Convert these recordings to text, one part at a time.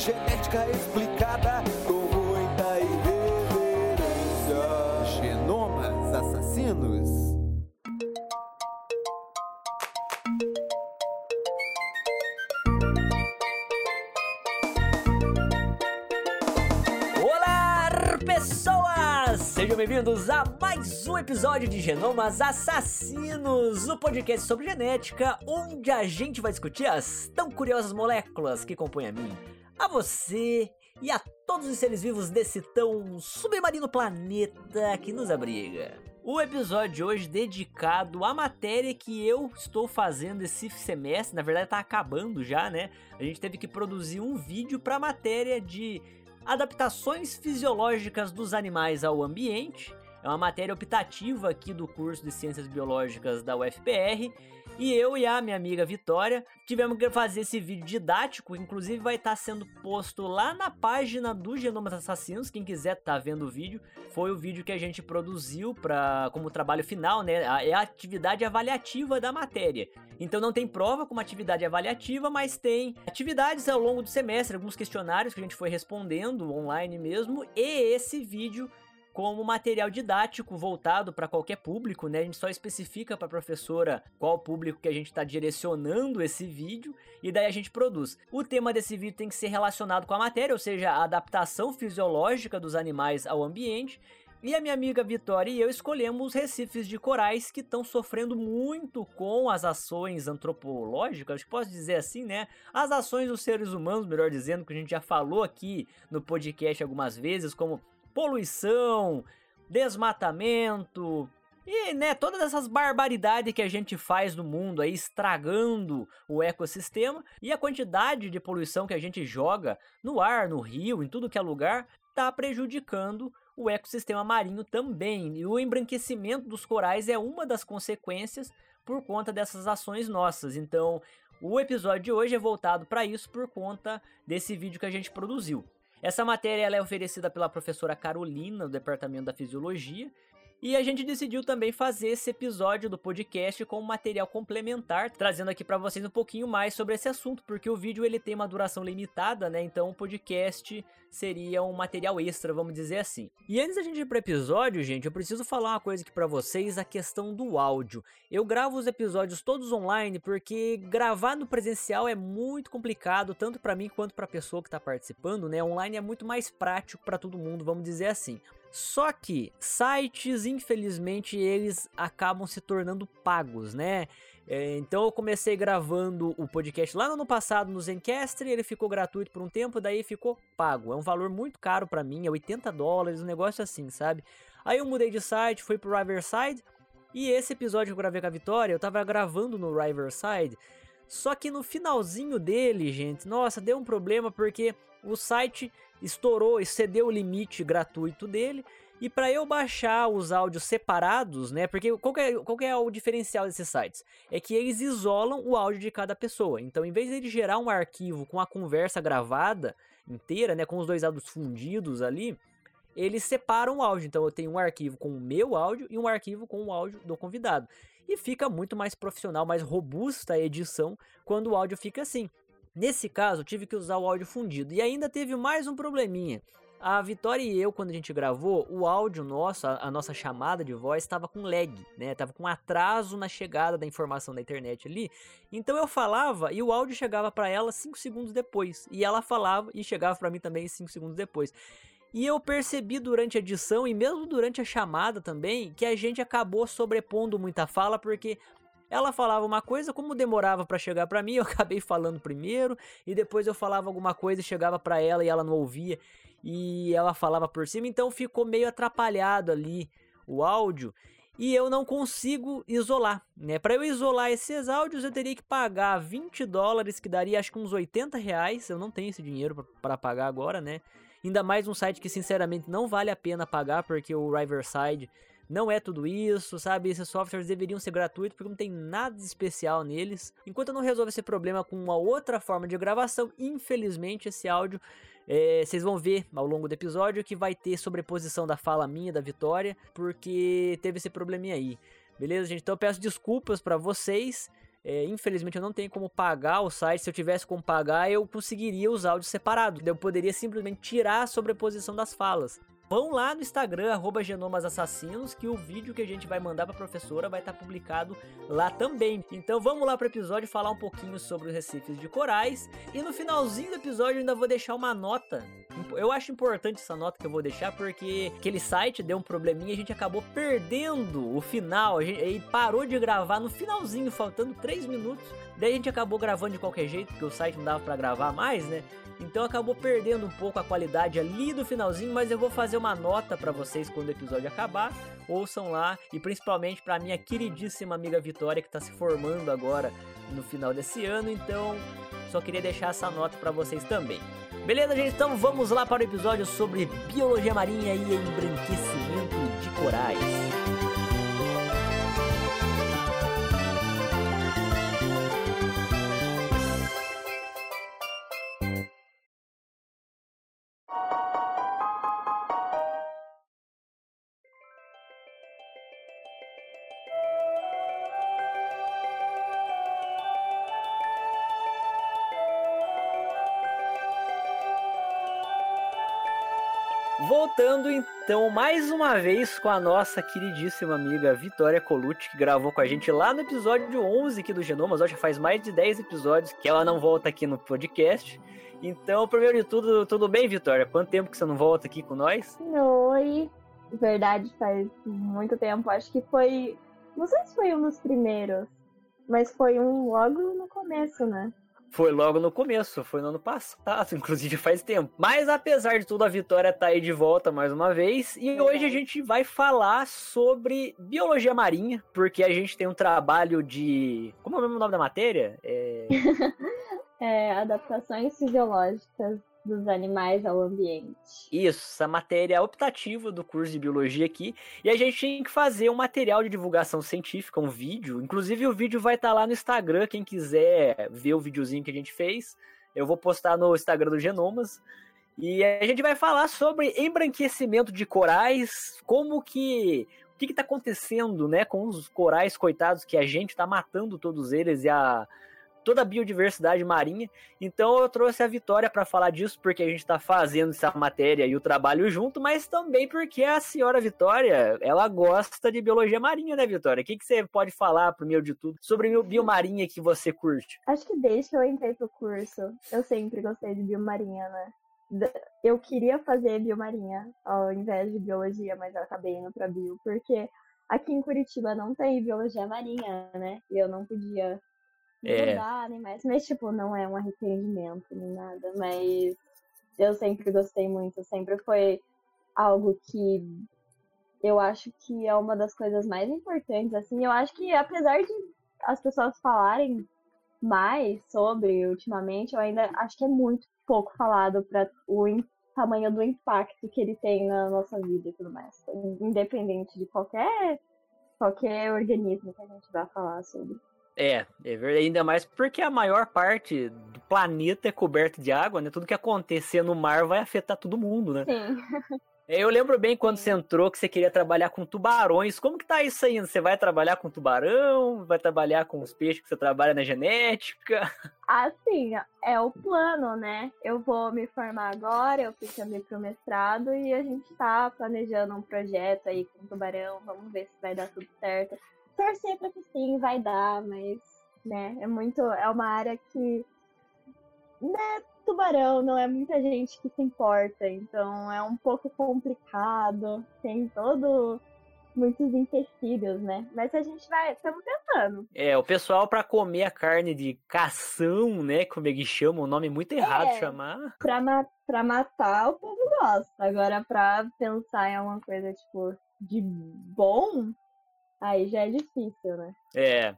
genética explicada com muita irreverência. Genomas assassinos. Olá, pessoas! Sejam bem-vindos a mais um episódio de Genomas Assassinos, o podcast sobre genética, onde a gente vai discutir as tão curiosas moléculas que compõem a mim, a você e a todos os seres vivos desse tão submarino planeta que nos abriga. O episódio de hoje dedicado à matéria que eu estou fazendo esse semestre, na verdade tá acabando já, né? A gente teve que produzir um vídeo para a matéria de adaptações fisiológicas dos animais ao ambiente. É uma matéria optativa aqui do curso de Ciências Biológicas da UFPR. E eu e a minha amiga Vitória tivemos que fazer esse vídeo didático, inclusive vai estar sendo posto lá na página do Genomas Assassinos, quem quiser tá vendo o vídeo. Foi o vídeo que a gente produziu para como trabalho final, né? É a atividade avaliativa da matéria. Então não tem prova como atividade avaliativa, mas tem atividades ao longo do semestre, alguns questionários que a gente foi respondendo online mesmo, e esse vídeo como material didático voltado para qualquer público, né? A gente só especifica para a professora qual público que a gente está direcionando esse vídeo e daí a gente produz. O tema desse vídeo tem que ser relacionado com a matéria, ou seja, a adaptação fisiológica dos animais ao ambiente. E a minha amiga Vitória e eu escolhemos os recifes de corais que estão sofrendo muito com as ações antropológicas, acho que posso dizer assim, né? As ações dos seres humanos, melhor dizendo, que a gente já falou aqui no podcast algumas vezes, como poluição, desmatamento e, né, todas essas barbaridades que a gente faz no mundo aí estragando o ecossistema e a quantidade de poluição que a gente joga no ar, no rio, em tudo que é lugar, tá prejudicando o ecossistema marinho também. E o embranquecimento dos corais é uma das consequências por conta dessas ações nossas. Então, o episódio de hoje é voltado para isso por conta desse vídeo que a gente produziu. Essa matéria é oferecida pela professora Carolina, do Departamento da Fisiologia, e a gente decidiu também fazer esse episódio do podcast com material complementar, trazendo aqui para vocês um pouquinho mais sobre esse assunto, porque o vídeo ele tem uma duração limitada, né? Então o podcast seria um material extra, vamos dizer assim. E antes da gente ir pro episódio, gente, eu preciso falar uma coisa aqui para vocês, a questão do áudio. Eu gravo os episódios todos online porque gravar no presencial é muito complicado, tanto para mim quanto para a pessoa que tá participando, né? Online é muito mais prático para todo mundo, vamos dizer assim. Só que sites, infelizmente, eles acabam se tornando pagos, né? É, então eu comecei gravando o podcast lá no ano passado no Zencastr, ele ficou gratuito por um tempo, daí ficou pago. É um valor muito caro para mim, é 80 dólares, um negócio assim, sabe? Aí eu mudei de site, fui pro Riverside, e esse episódio que eu gravei com a Vitória, eu tava gravando no Riverside, só que no finalzinho dele, gente, nossa, deu um problema porque o site estourou, excedeu o limite gratuito dele. E para eu baixar os áudios separados, né? Porque qual é, qual é o diferencial desses sites? É que eles isolam o áudio de cada pessoa. Então, em vez de ele gerar um arquivo com a conversa gravada inteira, né? Com os dois áudios fundidos ali, eles separam o áudio. Então, eu tenho um arquivo com o meu áudio e um arquivo com o áudio do convidado. E fica muito mais profissional, mais robusta a edição quando o áudio fica assim. Nesse caso, tive que usar o áudio fundido. E ainda teve mais um probleminha. A Vitória e eu, quando a gente gravou, o áudio nosso, a, a nossa chamada de voz, estava com lag, né? Tava com atraso na chegada da informação da internet ali. Então eu falava e o áudio chegava para ela 5 segundos depois. E ela falava e chegava para mim também 5 segundos depois. E eu percebi durante a edição e mesmo durante a chamada também que a gente acabou sobrepondo muita fala porque ela falava uma coisa, como demorava para chegar para mim, eu acabei falando primeiro e depois eu falava alguma coisa e chegava para ela e ela não ouvia e ela falava por cima, então ficou meio atrapalhado ali o áudio e eu não consigo isolar, né? Para eu isolar esses áudios eu teria que pagar 20 dólares, que daria acho que uns 80 reais. Eu não tenho esse dinheiro para pagar agora, né? Ainda mais um site que sinceramente não vale a pena pagar porque o Riverside não é tudo isso, sabe? Esses softwares deveriam ser gratuitos porque não tem nada de especial neles. Enquanto eu não resolvo esse problema com uma outra forma de gravação, infelizmente esse áudio é, vocês vão ver ao longo do episódio que vai ter sobreposição da fala minha da Vitória, porque teve esse probleminha aí. Beleza, gente? Então eu peço desculpas para vocês. É, infelizmente eu não tenho como pagar o site. Se eu tivesse como pagar, eu conseguiria usar áudio separado. Eu poderia simplesmente tirar a sobreposição das falas. Vão lá no Instagram, genomasassassinos, que o vídeo que a gente vai mandar pra professora vai estar tá publicado lá também. Então vamos lá pro episódio falar um pouquinho sobre os recifes de corais. E no finalzinho do episódio eu ainda vou deixar uma nota. Eu acho importante essa nota que eu vou deixar, porque aquele site deu um probleminha e a gente acabou perdendo o final. A gente, ele parou de gravar no finalzinho, faltando 3 minutos. Daí a gente acabou gravando de qualquer jeito, porque o site não dava para gravar mais, né? Então acabou perdendo um pouco a qualidade ali do finalzinho, mas eu vou fazer uma nota para vocês quando o episódio acabar. Ouçam lá e principalmente para minha queridíssima amiga Vitória que está se formando agora no final desse ano, então só queria deixar essa nota para vocês também. Beleza, gente? Então vamos lá para o episódio sobre biologia marinha e embranquecimento de corais. Voltando então mais uma vez com a nossa queridíssima amiga Vitória Colucci, que gravou com a gente lá no episódio 11 aqui do Genomas, já faz mais de 10 episódios que ela não volta aqui no podcast. Então, primeiro de tudo, tudo bem, Vitória? Quanto tempo que você não volta aqui com nós? Oi, verdade, faz muito tempo. Acho que foi. Não sei se foi um dos primeiros, mas foi um logo no começo, né? Foi logo no começo, foi no ano passado, inclusive faz tempo. Mas apesar de tudo, a Vitória tá aí de volta mais uma vez. E hoje a gente vai falar sobre biologia marinha, porque a gente tem um trabalho de. Como é o nome da matéria? É... é adaptações fisiológicas dos animais ao ambiente. Isso, essa matéria é optativa do curso de biologia aqui. E a gente tem que fazer um material de divulgação científica, um vídeo. Inclusive, o vídeo vai estar tá lá no Instagram. Quem quiser ver o videozinho que a gente fez, eu vou postar no Instagram do Genomas. E a gente vai falar sobre embranquecimento de corais, como que. O que está acontecendo né, com os corais, coitados, que a gente está matando todos eles e a toda a biodiversidade marinha. Então eu trouxe a Vitória para falar disso, porque a gente está fazendo essa matéria e o trabalho junto, mas também porque a senhora Vitória, ela gosta de biologia marinha, né, Vitória? O que, que você pode falar, primeiro de tudo, sobre biomarinha que você curte? Acho que desde que eu entrei pro curso, eu sempre gostei de biomarinha, né? Eu queria fazer biomarinha ao invés de biologia, mas eu acabei indo para bio, porque aqui em Curitiba não tem biologia marinha, né? E eu não podia é. Nem mais. Mas, tipo, não é um arrependimento nem nada. Mas eu sempre gostei muito. Sempre foi algo que eu acho que é uma das coisas mais importantes. Assim, eu acho que apesar de as pessoas falarem mais sobre ultimamente, eu ainda acho que é muito pouco falado para o tamanho do impacto que ele tem na nossa vida e tudo mais. Independente de qualquer, qualquer organismo que a gente vá falar sobre. É, é verdade. Ainda mais porque a maior parte do planeta é coberto de água, né? Tudo que acontecer no mar vai afetar todo mundo, né? Sim. Eu lembro bem quando você entrou que você queria trabalhar com tubarões. Como que tá isso aí? Você vai trabalhar com tubarão? Vai trabalhar com os peixes que você trabalha na genética? Assim, é o plano, né? Eu vou me formar agora, eu fico ali pro mestrado e a gente tá planejando um projeto aí com tubarão. Vamos ver se vai dar tudo certo torcer para que sim, vai dar, mas, né, é muito. É uma área que. Né, tubarão, não é muita gente que se importa, então é um pouco complicado, tem todo muitos empecilhos, né? Mas a gente vai, estamos tentando. É, o pessoal para comer a carne de cação, né, como é que chama, um nome muito errado é, chamar. Pra, ma pra matar, o povo gosta. Agora, pra pensar em alguma coisa, tipo, de bom, Aí já é difícil, né? É.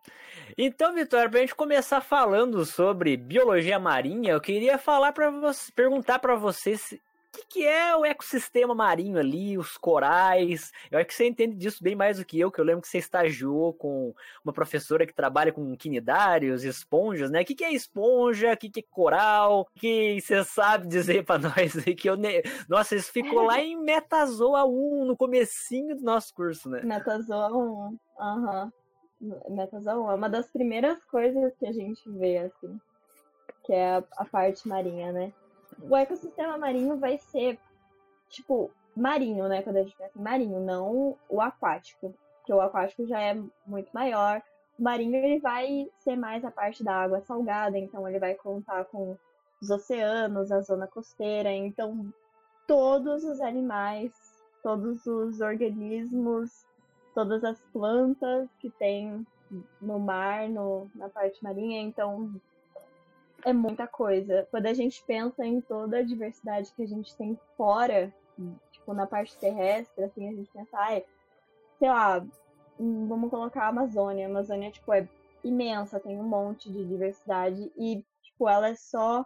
Então, Vitória, pra gente começar falando sobre biologia marinha, eu queria falar para você, perguntar para você se que, que, é o ecossistema marinho ali, os corais? Eu acho que você entende disso bem mais do que eu, que eu lembro que você estagiou com uma professora que trabalha com quinidários, esponjas, né? O que, que é esponja? O que, que é coral? O que você sabe dizer para nós aí que eu... Ne... Nossa, isso ficou lá em Metazoa 1, no comecinho do nosso curso, né? Metazoa 1, aham. Uhum. metazoa é uma das primeiras coisas que a gente vê, assim, que é a, a parte marinha, né? O ecossistema marinho vai ser, tipo, marinho, né? Quando a gente pensa em marinho, não o aquático. Porque o aquático já é muito maior. O marinho ele vai ser mais a parte da água salgada, então ele vai contar com os oceanos, a zona costeira. Então, todos os animais, todos os organismos, todas as plantas que tem no mar, no, na parte marinha. Então, é muita coisa. Quando a gente pensa em toda a diversidade que a gente tem fora, tipo, na parte terrestre, assim, a gente pensa, ai, sei lá, hum, vamos colocar a Amazônia. A Amazônia, tipo, é imensa, tem um monte de diversidade e, tipo, ela é só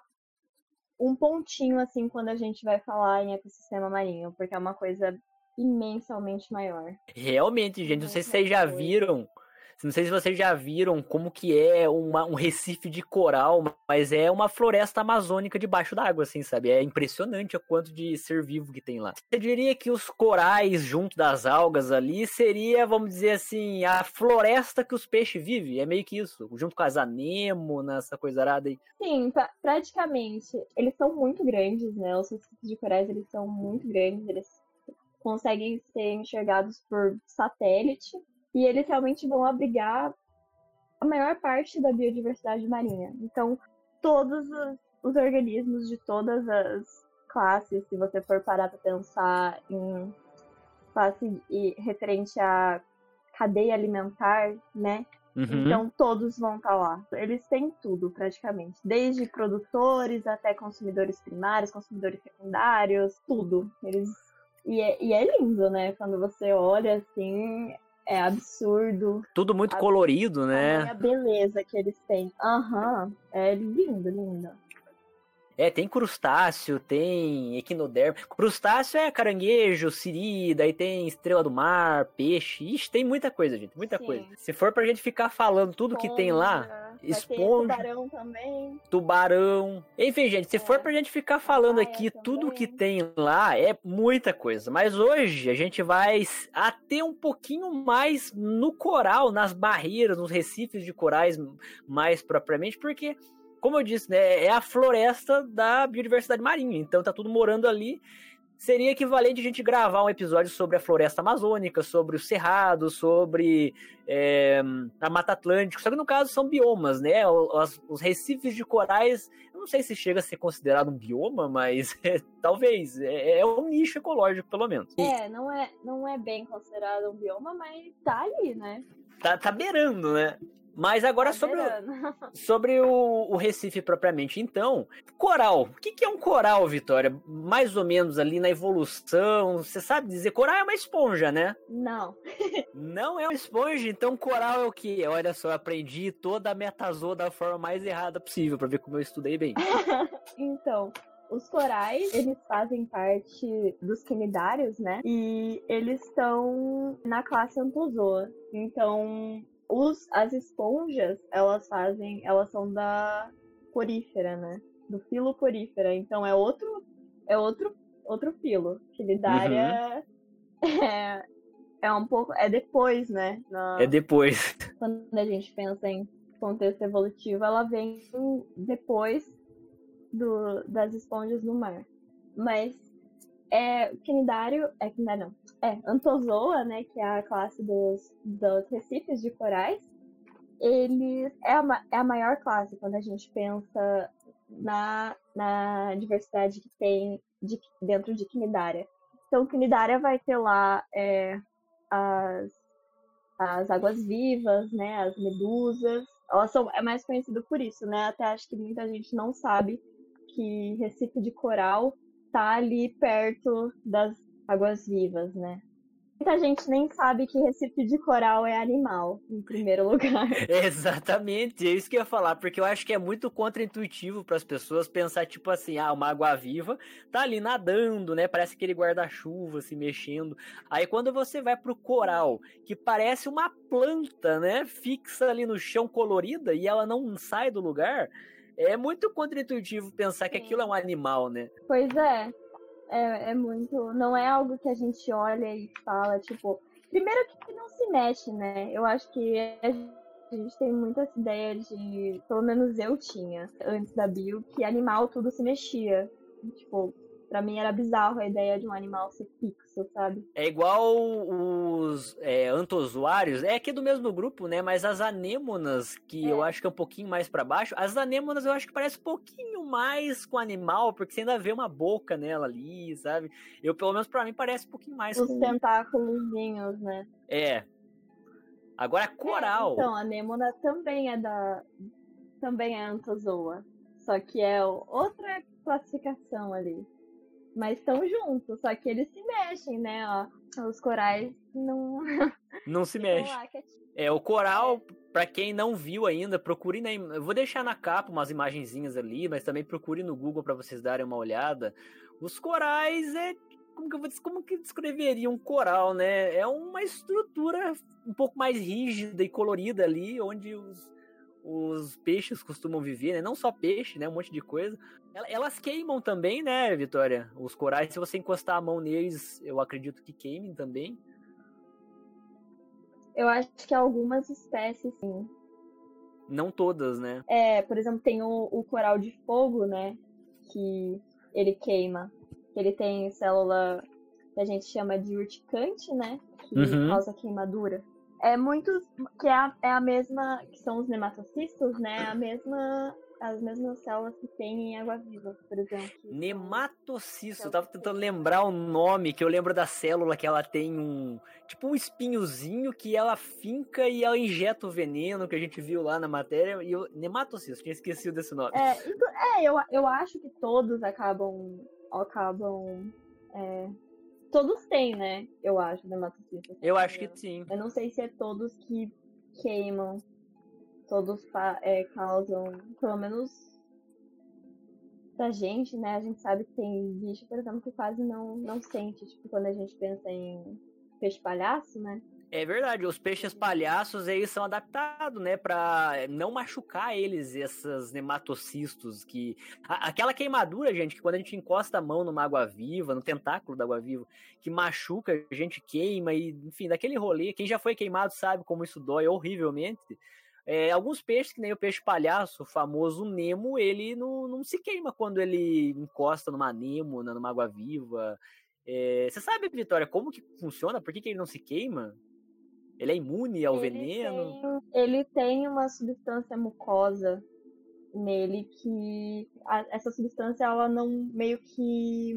um pontinho, assim, quando a gente vai falar em ecossistema marinho, porque é uma coisa imensamente maior. Realmente, gente, não sei se vocês já viram não sei se vocês já viram como que é uma, um recife de coral, mas é uma floresta amazônica debaixo d'água, assim, sabe? É impressionante o quanto de ser vivo que tem lá. Eu diria que os corais junto das algas ali seria, vamos dizer assim, a floresta que os peixes vivem. É meio que isso, junto com as anemo, nessa coisa arada aí. Sim, pra, praticamente. Eles são muito grandes, né? Os recifes de corais, eles são muito grandes, eles conseguem ser enxergados por satélite e eles realmente vão abrigar a maior parte da biodiversidade marinha. Então, todos os, os organismos de todas as classes, se você for parar para pensar em classe e, referente à cadeia alimentar, né? Uhum. Então todos vão estar tá lá. Eles têm tudo praticamente, desde produtores até consumidores primários, consumidores secundários, tudo. Eles e é, e é lindo, né? Quando você olha assim, é absurdo. Tudo muito a, colorido, né? A beleza que eles têm. Aham, uhum. é lindo, lindo. É, tem crustáceo, tem equinoderme. Crustáceo é caranguejo, siri, daí tem estrela do mar, peixe. Ixi, tem muita coisa, gente, muita Sim. coisa. Se for pra gente ficar falando tudo esponja, que tem lá, esponja, tubarão também. Tubarão. Enfim, gente, se é. for pra gente ficar falando aqui também. tudo que tem lá, é muita coisa. Mas hoje a gente vai até um pouquinho mais no coral, nas barreiras, nos recifes de corais mais propriamente, porque como eu disse, né, é a floresta da biodiversidade marinha. Então tá tudo morando ali. Seria equivalente a gente gravar um episódio sobre a floresta amazônica, sobre o cerrado, sobre é, a Mata Atlântica. Só que no caso são biomas, né? Os, os, recifes de corais, eu não sei se chega a ser considerado um bioma, mas é, talvez. É, é, um nicho ecológico, pelo menos. É, não é, não é bem considerado um bioma, mas tá ali, né? Tá, tá beirando, né? Mas agora tá sobre, o, sobre o, o, Recife propriamente. Então, coral. O que, que, é um coral, Vitória? Mais ou menos ali na evolução. Você sabe dizer? Coral é uma esponja, né? Não. Não é uma esponja, então coral é o que? Olha só, eu aprendi toda a metazoa da forma mais errada possível, para ver como eu estudei bem. então, os corais, eles fazem parte dos quinidários, né? E eles estão na classe Anthozoa. Então, os, as esponjas, elas fazem, elas são da porífera, né? Do filo porífera. Então é outro, é outro, outro filo. Quilidária uhum. é, é um pouco, é depois, né? Na, é depois. Quando a gente pensa em contexto evolutivo, ela vem depois do, das esponjas no mar. Mas é, quinidário, é quinidário não, é, Antozoa, né, que é a classe dos, dos recifes de corais, eles é a, é a maior classe quando a gente pensa na, na diversidade que tem de, dentro de Quinidária. Então, Quinidária vai ter lá é, as, as águas vivas, né, as medusas. Elas são é mais conhecido por isso, né? Até acho que muita gente não sabe que Recife de Coral tá ali perto das águas vivas, né? Muita gente nem sabe que Recife de Coral é animal, em primeiro lugar. Exatamente, é isso que eu ia falar, porque eu acho que é muito contraintuitivo para as pessoas pensar, tipo assim, ah, uma água viva tá ali nadando, né? Parece aquele guarda-chuva se mexendo. Aí quando você vai pro coral, que parece uma planta, né? Fixa ali no chão colorida e ela não sai do lugar. É muito contraintuitivo pensar que aquilo é um animal, né? Pois é. É, é muito. Não é algo que a gente olha e fala, tipo. Primeiro que não se mexe, né? Eu acho que a gente tem muito essa ideia de, pelo menos eu tinha, antes da bio, que animal tudo se mexia. Tipo, Pra mim era bizarro a ideia de um animal ser fixo, sabe? É igual os é, antozoários, é aqui do mesmo grupo, né? Mas as anêmonas, que é. eu acho que é um pouquinho mais para baixo, as anêmonas eu acho que parece um pouquinho mais com animal, porque você ainda vê uma boca nela ali, sabe? Eu, pelo menos para mim, parece um pouquinho mais Os com... tentáculos, né? É. Agora, coral. É, então, a anêmona também é da... Também é antozoa. Só que é outra classificação ali mas estão juntos, só que eles se mexem, né? Ó, os corais não. Não se mexe. É, o coral, para quem não viu ainda, procure na. Eu vou deixar na capa umas imagenzinhas ali, mas também procure no Google para vocês darem uma olhada. Os corais é. Como que, eu vou, como que descreveria um coral, né? É uma estrutura um pouco mais rígida e colorida ali, onde os, os peixes costumam viver, né? Não só peixe, né? Um monte de coisa. Elas queimam também, né, Vitória? Os corais, se você encostar a mão neles, eu acredito que queimem também. Eu acho que algumas espécies, sim. Não todas, né? É, por exemplo, tem o, o coral de fogo, né? Que ele queima. Ele tem célula que a gente chama de urticante, né? Que uhum. causa queimadura. É muito. Que é a, é a mesma. Que são os nematocistos, né? A mesma as mesmas células que tem em água-viva, por exemplo. Nematocisto, eu tava tentando lembrar o nome, que eu lembro da célula que ela tem um. Tipo um espinhozinho que ela finca e ela injeta o veneno que a gente viu lá na matéria. E eu, nematocisto, tinha esquecido desse nome. É, então, é eu, eu acho que todos acabam. acabam. É, todos têm, né? Eu acho, nematocisto. Eu acho que sim. Eu não sei se é todos que queimam todos é, causam, pelo menos pra gente, né? A gente sabe que tem bicho, por exemplo, que quase não, não sente. Tipo, quando a gente pensa em peixe palhaço, né? É verdade, os peixes palhaços eles são adaptados, né, para não machucar eles, esses nematocistos que aquela queimadura, gente, que quando a gente encosta a mão numa água viva, no tentáculo da água viva, que machuca, a gente queima e, enfim, daquele rolê, quem já foi queimado sabe como isso dói horrivelmente. É, alguns peixes, que nem o peixe palhaço, o famoso Nemo, ele não, não se queima quando ele encosta numa anêmona, numa água-viva. É, você sabe, Vitória, como que funciona? Por que, que ele não se queima? Ele é imune ao ele veneno? Tem, ele tem uma substância mucosa nele que a, essa substância ela não meio que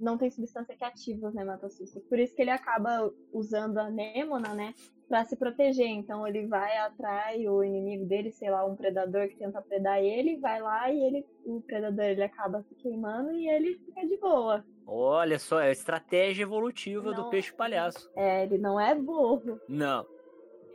não tem substância que ativa os nematocistos. Por isso que ele acaba usando a anêmona, né, para se proteger. Então ele vai atrás o inimigo dele, sei lá, um predador que tenta predar ele, vai lá e ele o predador ele acaba se queimando e ele fica de boa. Olha só, é a estratégia evolutiva não, do peixe palhaço. É, ele não é burro. Não.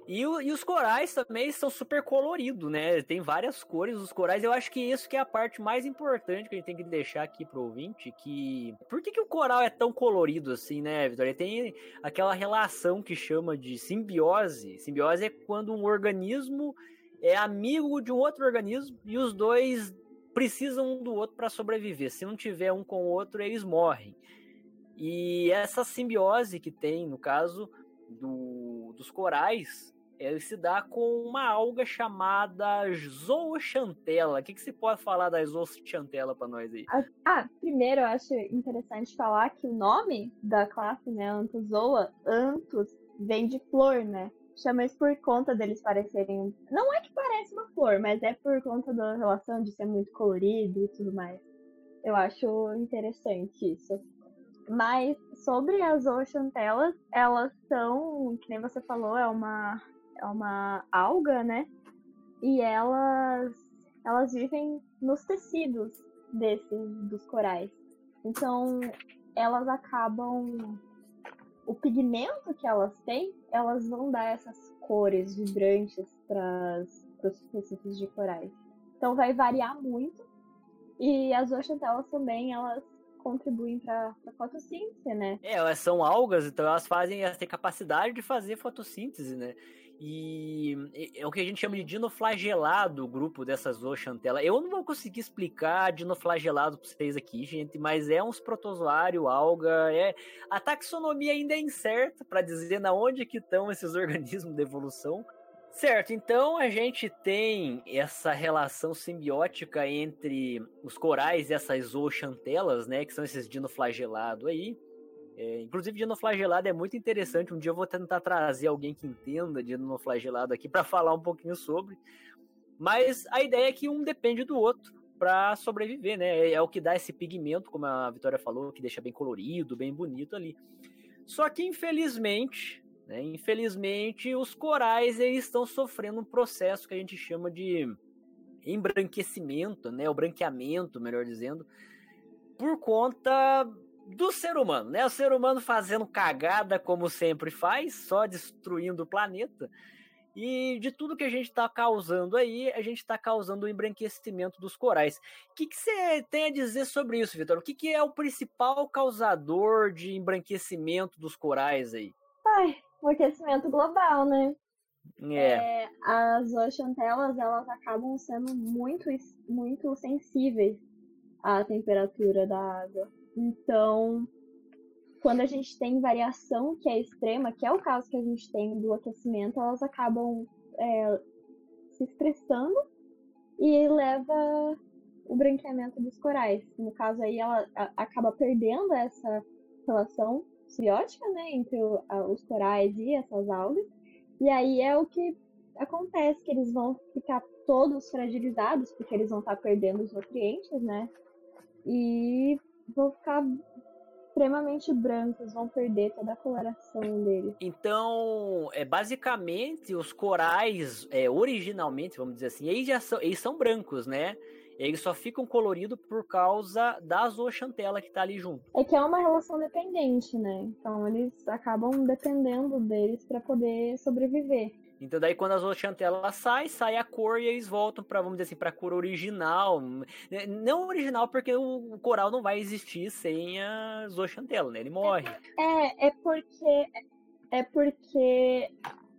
E, e, os corais também são super coloridos, né? Tem várias cores os corais. Eu acho que isso que é a parte mais importante que a gente tem que deixar aqui pro ouvinte, que... Por que, que o coral é tão colorido assim, né, Vitória? Tem aquela relação que chama de simbiose. Simbiose é quando um organismo é amigo de um outro organismo e os dois precisam um do outro para sobreviver. Se não tiver um com o outro, eles morrem. E essa simbiose que tem, no caso do, dos corais, ele se dá com uma alga chamada zooxantela. O que, que você pode falar da zooxantela para nós aí? Ah, primeiro eu acho interessante falar que o nome da classe, né, Anthozoa, Anthos, vem de flor, né? Chama isso por conta deles parecerem. Não é que parece uma flor, mas é por conta da relação de ser muito colorido e tudo mais. Eu acho interessante isso. Mas sobre as zooxantelas, elas são, que nem você falou, é uma é uma alga, né? E elas elas vivem nos tecidos desses dos corais. Então, elas acabam o pigmento que elas têm, elas vão dar essas cores vibrantes para os tecidos de corais. Então vai variar muito. E as oxantelas também, elas contribuem para a fotossíntese, né? É, elas são algas, então elas fazem, elas têm capacidade de fazer fotossíntese, né? E é o que a gente chama de dinoflagelado, o grupo dessas zooxantelas. Eu não vou conseguir explicar dinoflagelado para vocês aqui, gente, mas é uns protozoário, alga, é a taxonomia ainda é incerta para dizer na onde que estão esses organismos de evolução. Certo, então a gente tem essa relação simbiótica entre os corais e essas zooxantelas, né, que são esses dinoflagelados aí. É, inclusive, dinoflagelado é muito interessante. Um dia eu vou tentar trazer alguém que entenda dinoflagelado aqui para falar um pouquinho sobre. Mas a ideia é que um depende do outro para sobreviver, né? É o que dá esse pigmento, como a Vitória falou, que deixa bem colorido, bem bonito ali. Só que infelizmente, né, infelizmente, os corais eles estão sofrendo um processo que a gente chama de embranquecimento, né? O branqueamento, melhor dizendo, por conta do ser humano, né? O ser humano fazendo cagada como sempre faz, só destruindo o planeta. E de tudo que a gente está causando aí, a gente está causando o embranquecimento dos corais. O que você tem a dizer sobre isso, Vitor? O que, que, é o principal causador de embranquecimento dos corais aí? Ai, o aquecimento global, né? É. é as oxantelas, elas acabam sendo muito, muito sensíveis à temperatura da água. Então, quando a gente tem variação que é extrema, que é o caso que a gente tem do aquecimento, elas acabam é, se estressando e leva o branqueamento dos corais. No caso aí, ela acaba perdendo essa relação simbiótica, né, entre o, a, os corais e essas algas. E aí é o que acontece, que eles vão ficar todos fragilizados, porque eles vão estar perdendo os nutrientes, né? E vão ficar extremamente brancos, vão perder toda a coloração deles. Então, é basicamente os corais, é, originalmente, vamos dizer assim, eles já são, eles são brancos, né? Eles só ficam coloridos por causa da zooxantela que tá ali junto. É que é uma relação dependente, né? Então eles acabam dependendo deles para poder sobreviver. Então daí quando a zooxantela sai, sai a cor e eles voltam para vamos dizer assim, para cor original. Não original porque o coral não vai existir sem a zooxantela, né? Ele morre. É, é porque é porque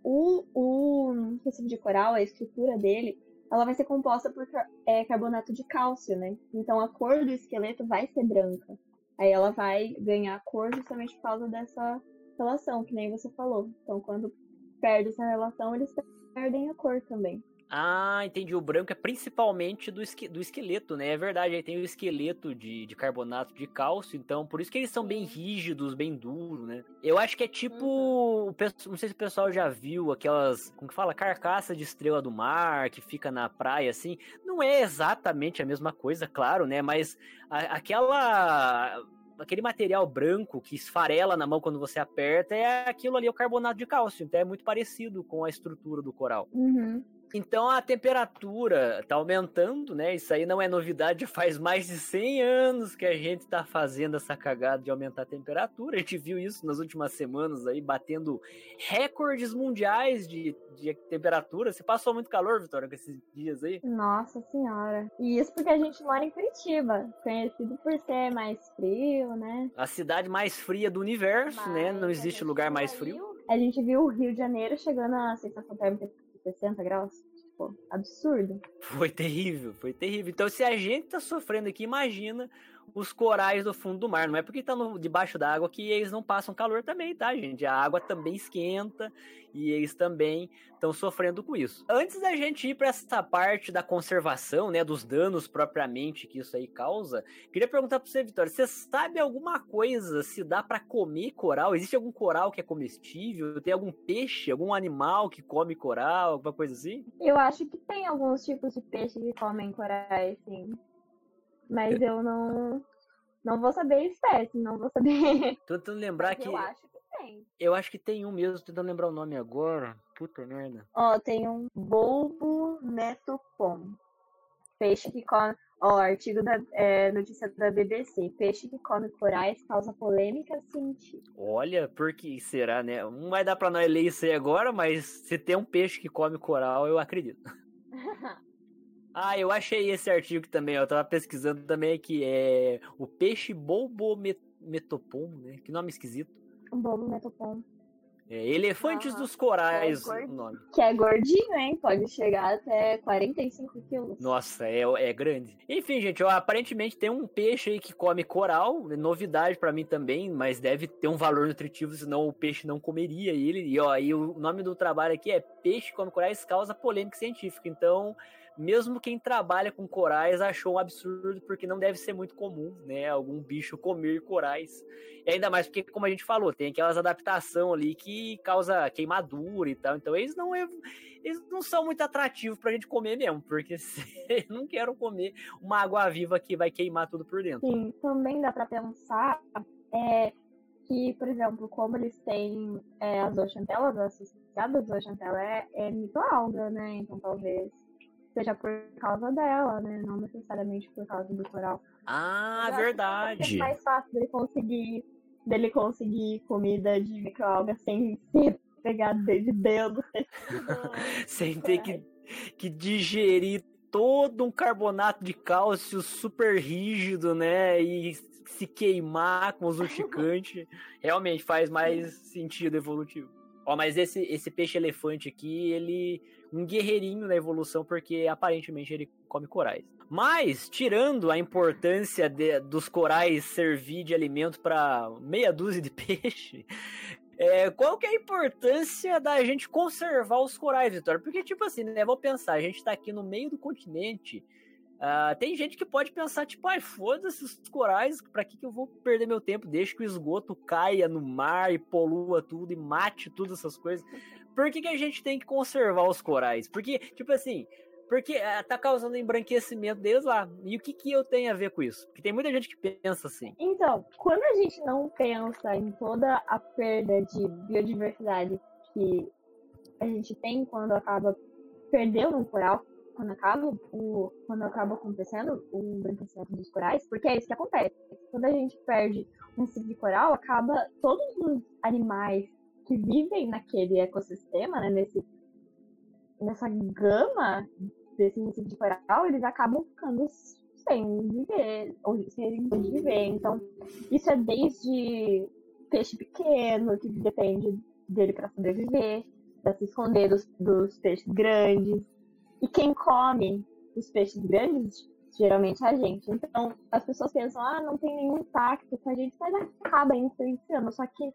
o, o recife de coral, a estrutura dele, ela vai ser composta por é, carbonato de cálcio, né? Então a cor do esqueleto vai ser branca. Aí ela vai ganhar cor justamente por causa dessa relação, que nem você falou. Então quando perde essa relação, eles perdem a cor também. Ah, entendi. O branco é principalmente do, esque do esqueleto, né? É verdade, aí tem o esqueleto de, de carbonato de cálcio, então por isso que eles são bem rígidos, bem duros, né? Eu acho que é tipo. Uhum. Não sei se o pessoal já viu aquelas. Como que fala? Carcaça de estrela do mar que fica na praia, assim. Não é exatamente a mesma coisa, claro, né? Mas a, aquela aquele material branco que esfarela na mão quando você aperta, é aquilo ali, o carbonato de cálcio. Então é muito parecido com a estrutura do coral. Uhum. Então a temperatura está aumentando, né? Isso aí não é novidade, faz mais de 100 anos que a gente está fazendo essa cagada de aumentar a temperatura. A gente viu isso nas últimas semanas aí, batendo recordes mundiais de, de temperatura. Você passou muito calor, Vitória, com esses dias aí? Nossa senhora. E isso porque a gente mora em Curitiba, conhecido por ser mais frio, né? A cidade mais fria do universo, Mas né? Não existe lugar mais frio. A gente viu o Rio de Janeiro chegando a sensação térmica 60 graus. Tipo, absurdo. Foi terrível, foi terrível. Então, se a gente tá sofrendo aqui, imagina os corais do fundo do mar. Não é porque tá debaixo d'água que eles não passam calor também, tá, gente? A água também esquenta e eles também estão sofrendo com isso. Antes da gente ir para essa parte da conservação, né, dos danos propriamente que isso aí causa, queria perguntar para você, Vitória, você sabe alguma coisa se dá para comer coral? Existe algum coral que é comestível? Tem algum peixe, algum animal que come coral, alguma coisa assim? Eu acho que tem alguns tipos de peixe que comem corais, sim. Mas eu não não vou saber espécie, não vou saber. Tô tentando lembrar que. Eu acho que tem. Eu acho que tem um mesmo, tô tentando lembrar o nome agora. Puta merda. Ó, tem um bulbo netopom. Peixe que come. Ó, artigo da é, notícia da BBC. Peixe que come corais causa polêmica científica. Olha, por que será, né? Não vai dar pra nós ler isso aí agora, mas se tem um peixe que come coral, eu acredito. Ah, eu achei esse artigo também, ó, eu tava pesquisando também que é o peixe bolbometopom, né? Que nome esquisito. Bolbometopom. É, Elefantes Aham. dos Corais, É, nome. Que é gordinho, hein? Pode chegar até 45 quilos. Nossa, é, é grande. Enfim, gente, ó, aparentemente tem um peixe aí que come coral, é novidade pra mim também, mas deve ter um valor nutritivo, senão o peixe não comeria ele. E ó, e o nome do trabalho aqui é Peixe come corais causa polêmica científica. Então, mesmo quem trabalha com corais achou um absurdo, porque não deve ser muito comum, né, algum bicho comer corais. E ainda mais porque, como a gente falou, tem aquelas adaptação ali que causa queimadura e tal. Então, eles não ev- eles não são muito atrativos pra gente comer mesmo, porque não quero comer uma água viva que vai queimar tudo por dentro. Sim, também dá pra pensar é, que, por exemplo, como eles têm é, as zooxantelas associadas, a zooxantela é, é microalga, né? Então talvez seja por causa dela, né? Não necessariamente por causa do coral. Ah, Eu verdade. É mais fácil dele conseguir, dele conseguir comida de microalga sem se pegar de dedo. Sem ter que, que digerir todo um carbonato de cálcio super rígido, né? E se queimar com os urticantes. Realmente faz mais sentido evolutivo. Ó, mas esse, esse peixe elefante aqui, ele um guerreirinho na evolução, porque aparentemente ele come corais. Mas, tirando a importância de- dos corais servir de alimento para meia dúzia de peixe, é, qual que é a importância da gente conservar os corais, Vitória? Porque, tipo assim, né? Vou pensar, a gente tá aqui no meio do continente. ah, tem gente que pode pensar, tipo, ai, foda-se os corais, pra que, que eu vou perder meu tempo? Deixa que o esgoto caia no mar e polua tudo e mate todas essas coisas. Por que, que a gente tem que conservar os corais? Porque, tipo assim, porque ah, tá causando embranquecimento deles lá. E o que, que eu tenho a ver com isso? Porque tem muita gente que pensa assim. Então, quando a gente não pensa em toda a perda de biodiversidade que a gente tem quando acaba perdendo um coral, quando acaba, o, quando acaba acontecendo o embranquecimento dos corais, porque é isso que acontece. Quando a gente perde um tipo de coral, acaba todos os animais que vivem naquele ecossistema, né, nesse, nessa gama desse de coral, eles acabam ficando sem viver, ou sem viver. Então, isso é desde peixe pequeno, que depende dele para sobreviver, para se esconder dos, dos peixes grandes. E quem come os peixes grandes, geralmente é a gente. Então, as pessoas pensam, ah, não tem nenhum impacto com a gente, mas acaba influenciando. Só que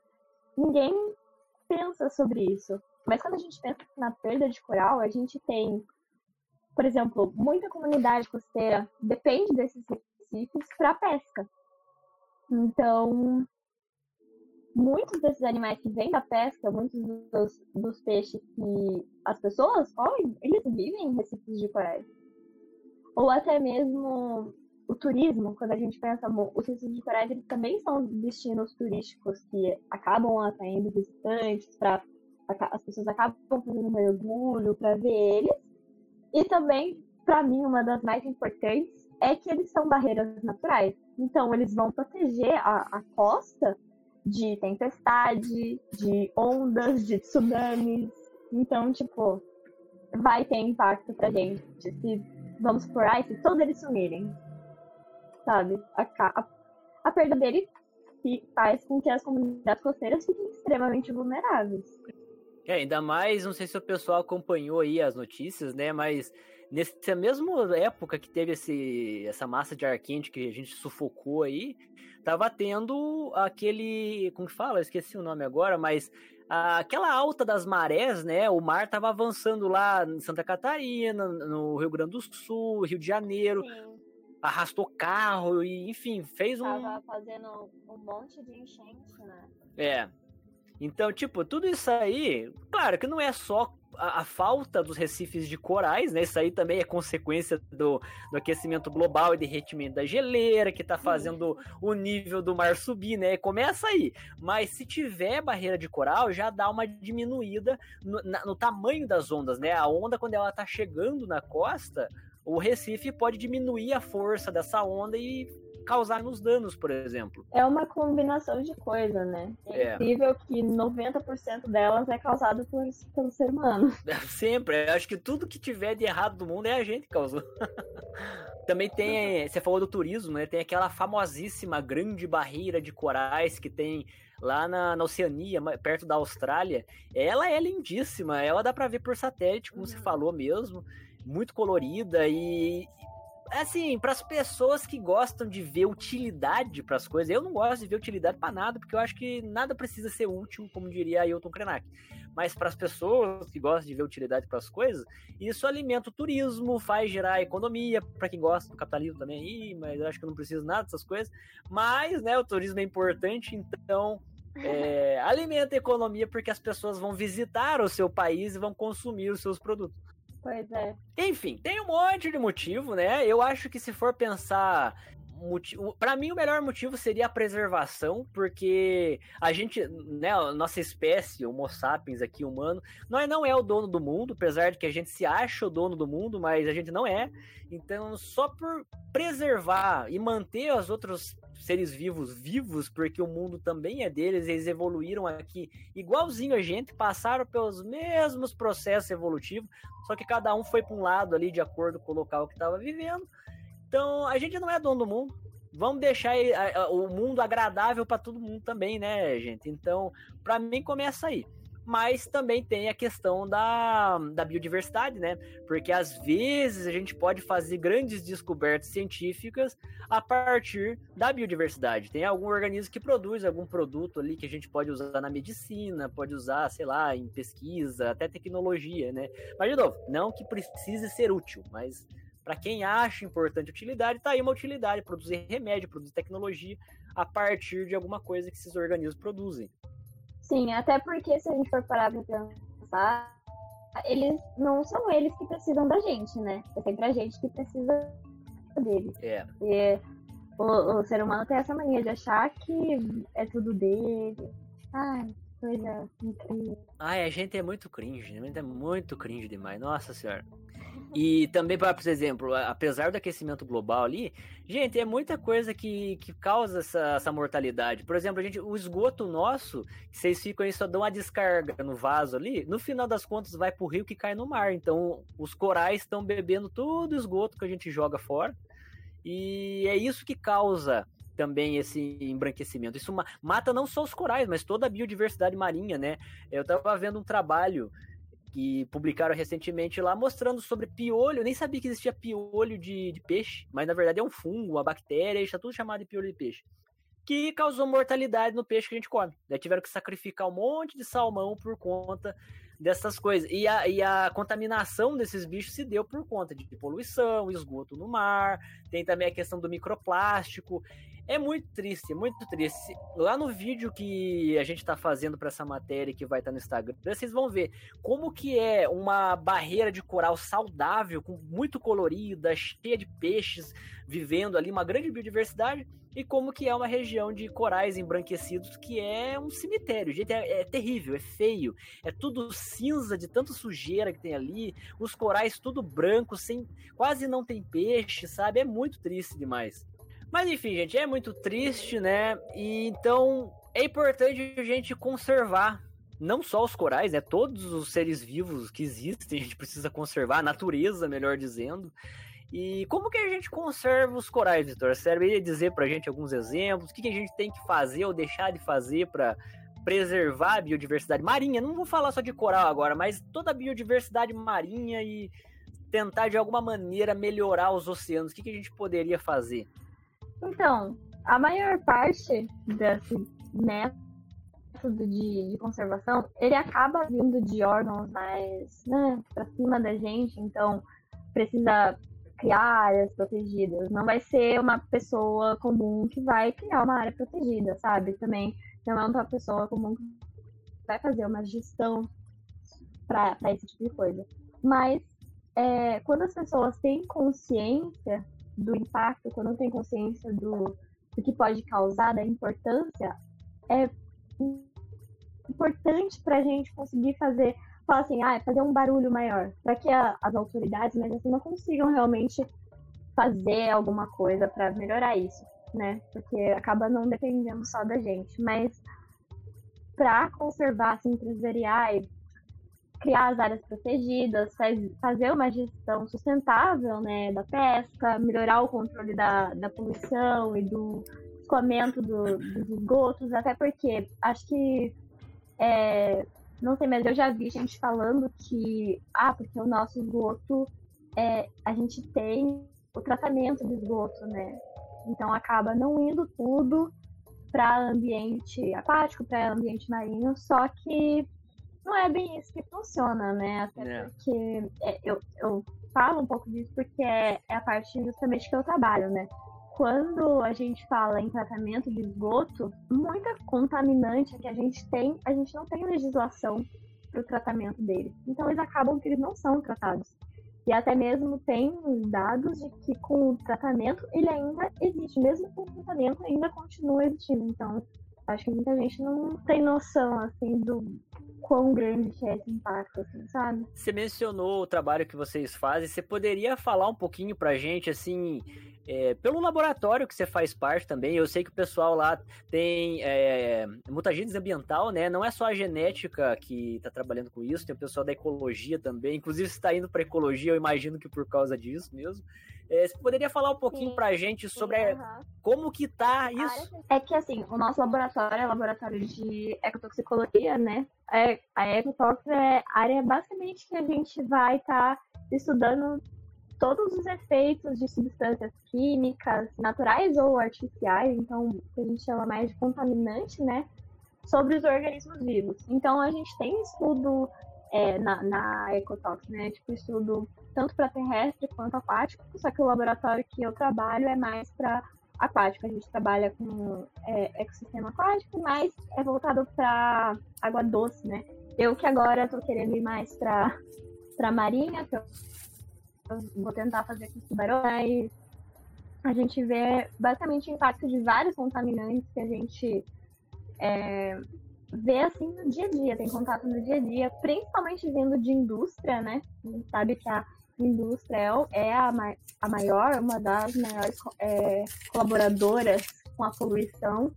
ninguém pensa sobre isso. Mas quando a gente pensa na perda de coral, a gente tem, por exemplo, muita comunidade costeira depende desses recifes para pesca. Então, muitos desses animais que vêm da pesca, muitos dos, dos peixes que as pessoas comem, eles vivem em recifes de corais. Ou até mesmo o turismo, quando a gente pensa, mo- os recifes de corais também são destinos turísticos que acabam atraindo visitantes, pra, as pessoas acabam fazendo mergulho para ver eles. E também, para mim, uma das mais importantes é que eles são barreiras naturais. Então, eles vão proteger a, a costa de tempestade, de ondas, de tsunamis. Então, tipo, vai ter impacto pra gente. Se, vamos por aí, se todos eles sumirem. Sabe? A, a, a perda dele faz com que as comunidades costeiras fiquem extremamente vulneráveis. É, ainda mais, não sei se o pessoal acompanhou aí as notícias, né? Mas nessa mesma época que teve esse, essa massa de ar quente que a gente sufocou aí, tava tendo aquele. Como que fala? Eu esqueci o nome agora, mas a- aquela alta das marés, né? O mar tava avançando lá em Santa Catarina, no Rio Grande do Sul, Rio de Janeiro, arrastou carro e, enfim, fez um. Tava fazendo um monte de enchente, né? É. Então, tipo, tudo isso aí, claro que não é só a, a falta dos recifes de corais, né? Isso aí também é consequência do, do aquecimento global e derretimento da geleira, que tá fazendo o nível do mar subir, né? Começa aí. Mas se tiver barreira de coral, já dá uma diminuída no, na- no tamanho das ondas, né? A onda, quando ela tá chegando na costa, o recife pode diminuir a força dessa onda e causar nos danos, por exemplo. É uma combinação de coisas, né? É, É. incrível que 90% delas é causado por, pelo ser humano. Sempre. Eu acho que tudo que tiver de errado no mundo é a gente que causou. também tem, você falou do turismo, né? Tem aquela famosíssima grande barreira de corais que tem lá na, na Oceania, perto da Austrália. Ela é lindíssima, ela dá para ver por satélite, como uhum. você falou mesmo, muito colorida e assim, para as pessoas que gostam de ver utilidade para as coisas, eu não gosto de ver utilidade para nada, porque eu acho que nada precisa ser útil, como diria Ailton Krenak. Mas para as pessoas que gostam de ver utilidade para as coisas, isso alimenta o turismo, faz gerar economia, para quem gosta do capitalismo também aí, mas eu acho que eu não preciso nada dessas coisas. Mas, né, o turismo é importante, então é, alimenta a economia porque as pessoas vão visitar o seu país e vão consumir os seus produtos. Pois é. Enfim, tem um monte de motivo, né? Eu acho que se for pensar para mim o melhor motivo seria a preservação, porque a gente, né, a nossa espécie, Homo sapiens aqui humano, nós não é o dono do mundo, apesar de que a gente se acha o dono do mundo, mas a gente não é. Então, só por preservar e manter os outros seres vivos vivos, porque o mundo também é deles, eles evoluíram aqui igualzinho a gente, passaram pelos mesmos processos evolutivos, só que cada um foi para um lado ali de acordo com o local que estava vivendo. Então, a gente não é dono do mundo. Vamos deixar o mundo agradável para todo mundo também, né, gente? Então, para mim começa aí mas também tem a questão da, da biodiversidade, né? Porque às vezes a gente pode fazer grandes descobertas científicas a partir da biodiversidade. Tem algum organismo que produz algum produto ali que a gente pode usar na medicina, pode usar, sei lá, em pesquisa, até tecnologia, né? Mas, de novo, não que precise ser útil, mas para quem acha importante utilidade, tá aí uma utilidade, produzir remédio, produzir tecnologia a partir de alguma coisa que esses organismos produzem. Sim, até porque se a gente for parar pra pensar, eles não são eles que precisam da gente, né? É sempre a gente que precisa deles. É. E o, o ser humano tem essa mania de achar que é tudo dele. Ai, coisa incrível. Ai, a gente é muito cringe, a gente é muito cringe demais. Nossa senhora. E também, por exemplo, apesar do aquecimento global ali, gente, é muita coisa que, que causa essa, essa mortalidade. Por exemplo, a gente, o esgoto nosso, vocês ficam aí, só dão uma descarga no vaso ali, no final das contas vai pro rio que cai no mar. Então, os corais estão bebendo todo o esgoto que a gente joga fora. E é isso que causa também esse embranquecimento. Isso mata não só os corais, mas toda a biodiversidade marinha, né? Eu estava vendo um trabalho que publicaram recentemente lá mostrando sobre piolho. Eu nem sabia que existia piolho de, de peixe, mas na verdade é um fungo, uma bactéria, está tudo chamado de piolho de peixe. Que causou mortalidade no peixe que a gente come. Daí tiveram que sacrificar um monte de salmão por conta dessas coisas. E a, e a contaminação desses bichos se deu por conta de poluição, esgoto no mar, tem também a questão do microplástico. É muito triste, muito triste. Lá no vídeo que a gente tá fazendo para essa matéria que vai estar tá no Instagram, vocês vão ver como que é uma barreira de coral saudável, com muito colorida, cheia de peixes, vivendo ali uma grande biodiversidade, e como que é uma região de corais embranquecidos que é um cemitério. Gente, é, é terrível, é feio, é tudo cinza de tanta sujeira que tem ali, os corais tudo branco, sem quase não tem peixe, sabe? É muito triste demais. Mas enfim, gente, é muito triste, né? E então é importante a gente conservar não só os corais, né? Todos os seres vivos que existem, a gente precisa conservar, a natureza, melhor dizendo. E como que a gente conserva os corais, Vitor? Você saberia dizer pra gente alguns exemplos? O que, que a gente tem que fazer ou deixar de fazer para preservar a biodiversidade marinha? Não vou falar só de coral agora, mas toda a biodiversidade marinha e tentar de alguma maneira melhorar os oceanos. O que, que a gente poderia fazer? Então, a maior parte desse método de, de conservação, ele acaba vindo de órgãos mais né, para cima da gente, então precisa criar áreas protegidas. Não vai ser uma pessoa comum que vai criar uma área protegida, sabe? Também não é uma pessoa comum que vai fazer uma gestão para esse tipo de coisa. Mas é, quando as pessoas têm consciência do impacto, quando tem consciência do, do que pode causar, da importância, é importante para a gente conseguir fazer, falar assim, ah, fazer um barulho maior, para que a, as autoridades, assim, não consigam realmente fazer alguma coisa para melhorar isso, né? Porque acaba não dependendo só da gente, mas para conservar, assim, ai, criar as áreas protegidas, faz, fazer uma gestão sustentável né, da pesca, melhorar o controle da, da poluição e do escoamento do, dos esgotos, até porque acho que é, não sei, mas eu já vi gente falando que ah, porque o nosso esgoto é, a gente tem o tratamento do esgoto, né? Então acaba não indo tudo para ambiente aquático, para ambiente marinho, só que não é bem isso que funciona, né? Até é. porque é, eu, eu falo um pouco disso porque é, é a parte justamente que eu trabalho, né? Quando a gente fala em tratamento de esgoto, muita contaminante que a gente tem, a gente não tem legislação para o tratamento deles. Então eles acabam que eles não são tratados. E até mesmo tem dados de que com o tratamento ele ainda existe, mesmo com o tratamento ainda continua existindo. Então, acho que muita gente não tem noção assim do quão grande é esse impacto, assim, sabe? Você mencionou o trabalho que vocês fazem, você poderia falar um pouquinho pra gente, assim, é, pelo laboratório que você faz parte também, eu sei que o pessoal lá tem é, mutagênese ambiental, né? Não é só a genética que está trabalhando com isso, tem o pessoal da ecologia também. Inclusive, está indo para ecologia, eu imagino que por causa disso mesmo. É, você poderia falar um pouquinho para a gente sobre sim, uhum. como que tá isso? É que assim, o nosso laboratório é laboratório de ecotoxicologia, né? É, a ecotox é a área basicamente que a gente vai estar tá estudando todos os efeitos de substâncias químicas, naturais ou artificiais, então a gente chama mais de contaminante, né? Sobre os organismos vivos. Então a gente tem estudo é, na, na Ecotox, né? Tipo, estudo tanto para terrestre quanto aquático, só que o laboratório que eu trabalho é mais para aquático. A gente trabalha com é, ecossistema aquático, mas é voltado para água doce, né? Eu que agora estou querendo ir mais para para marinha, que eu vou tentar fazer com tubarões. A gente vê basicamente o impacto de vários contaminantes que a gente é, vê assim no dia a dia, tem contato no dia a dia, principalmente vindo de indústria, né? A gente sabe que a indústria é a, a maior, uma das maiores é, colaboradoras com a poluição.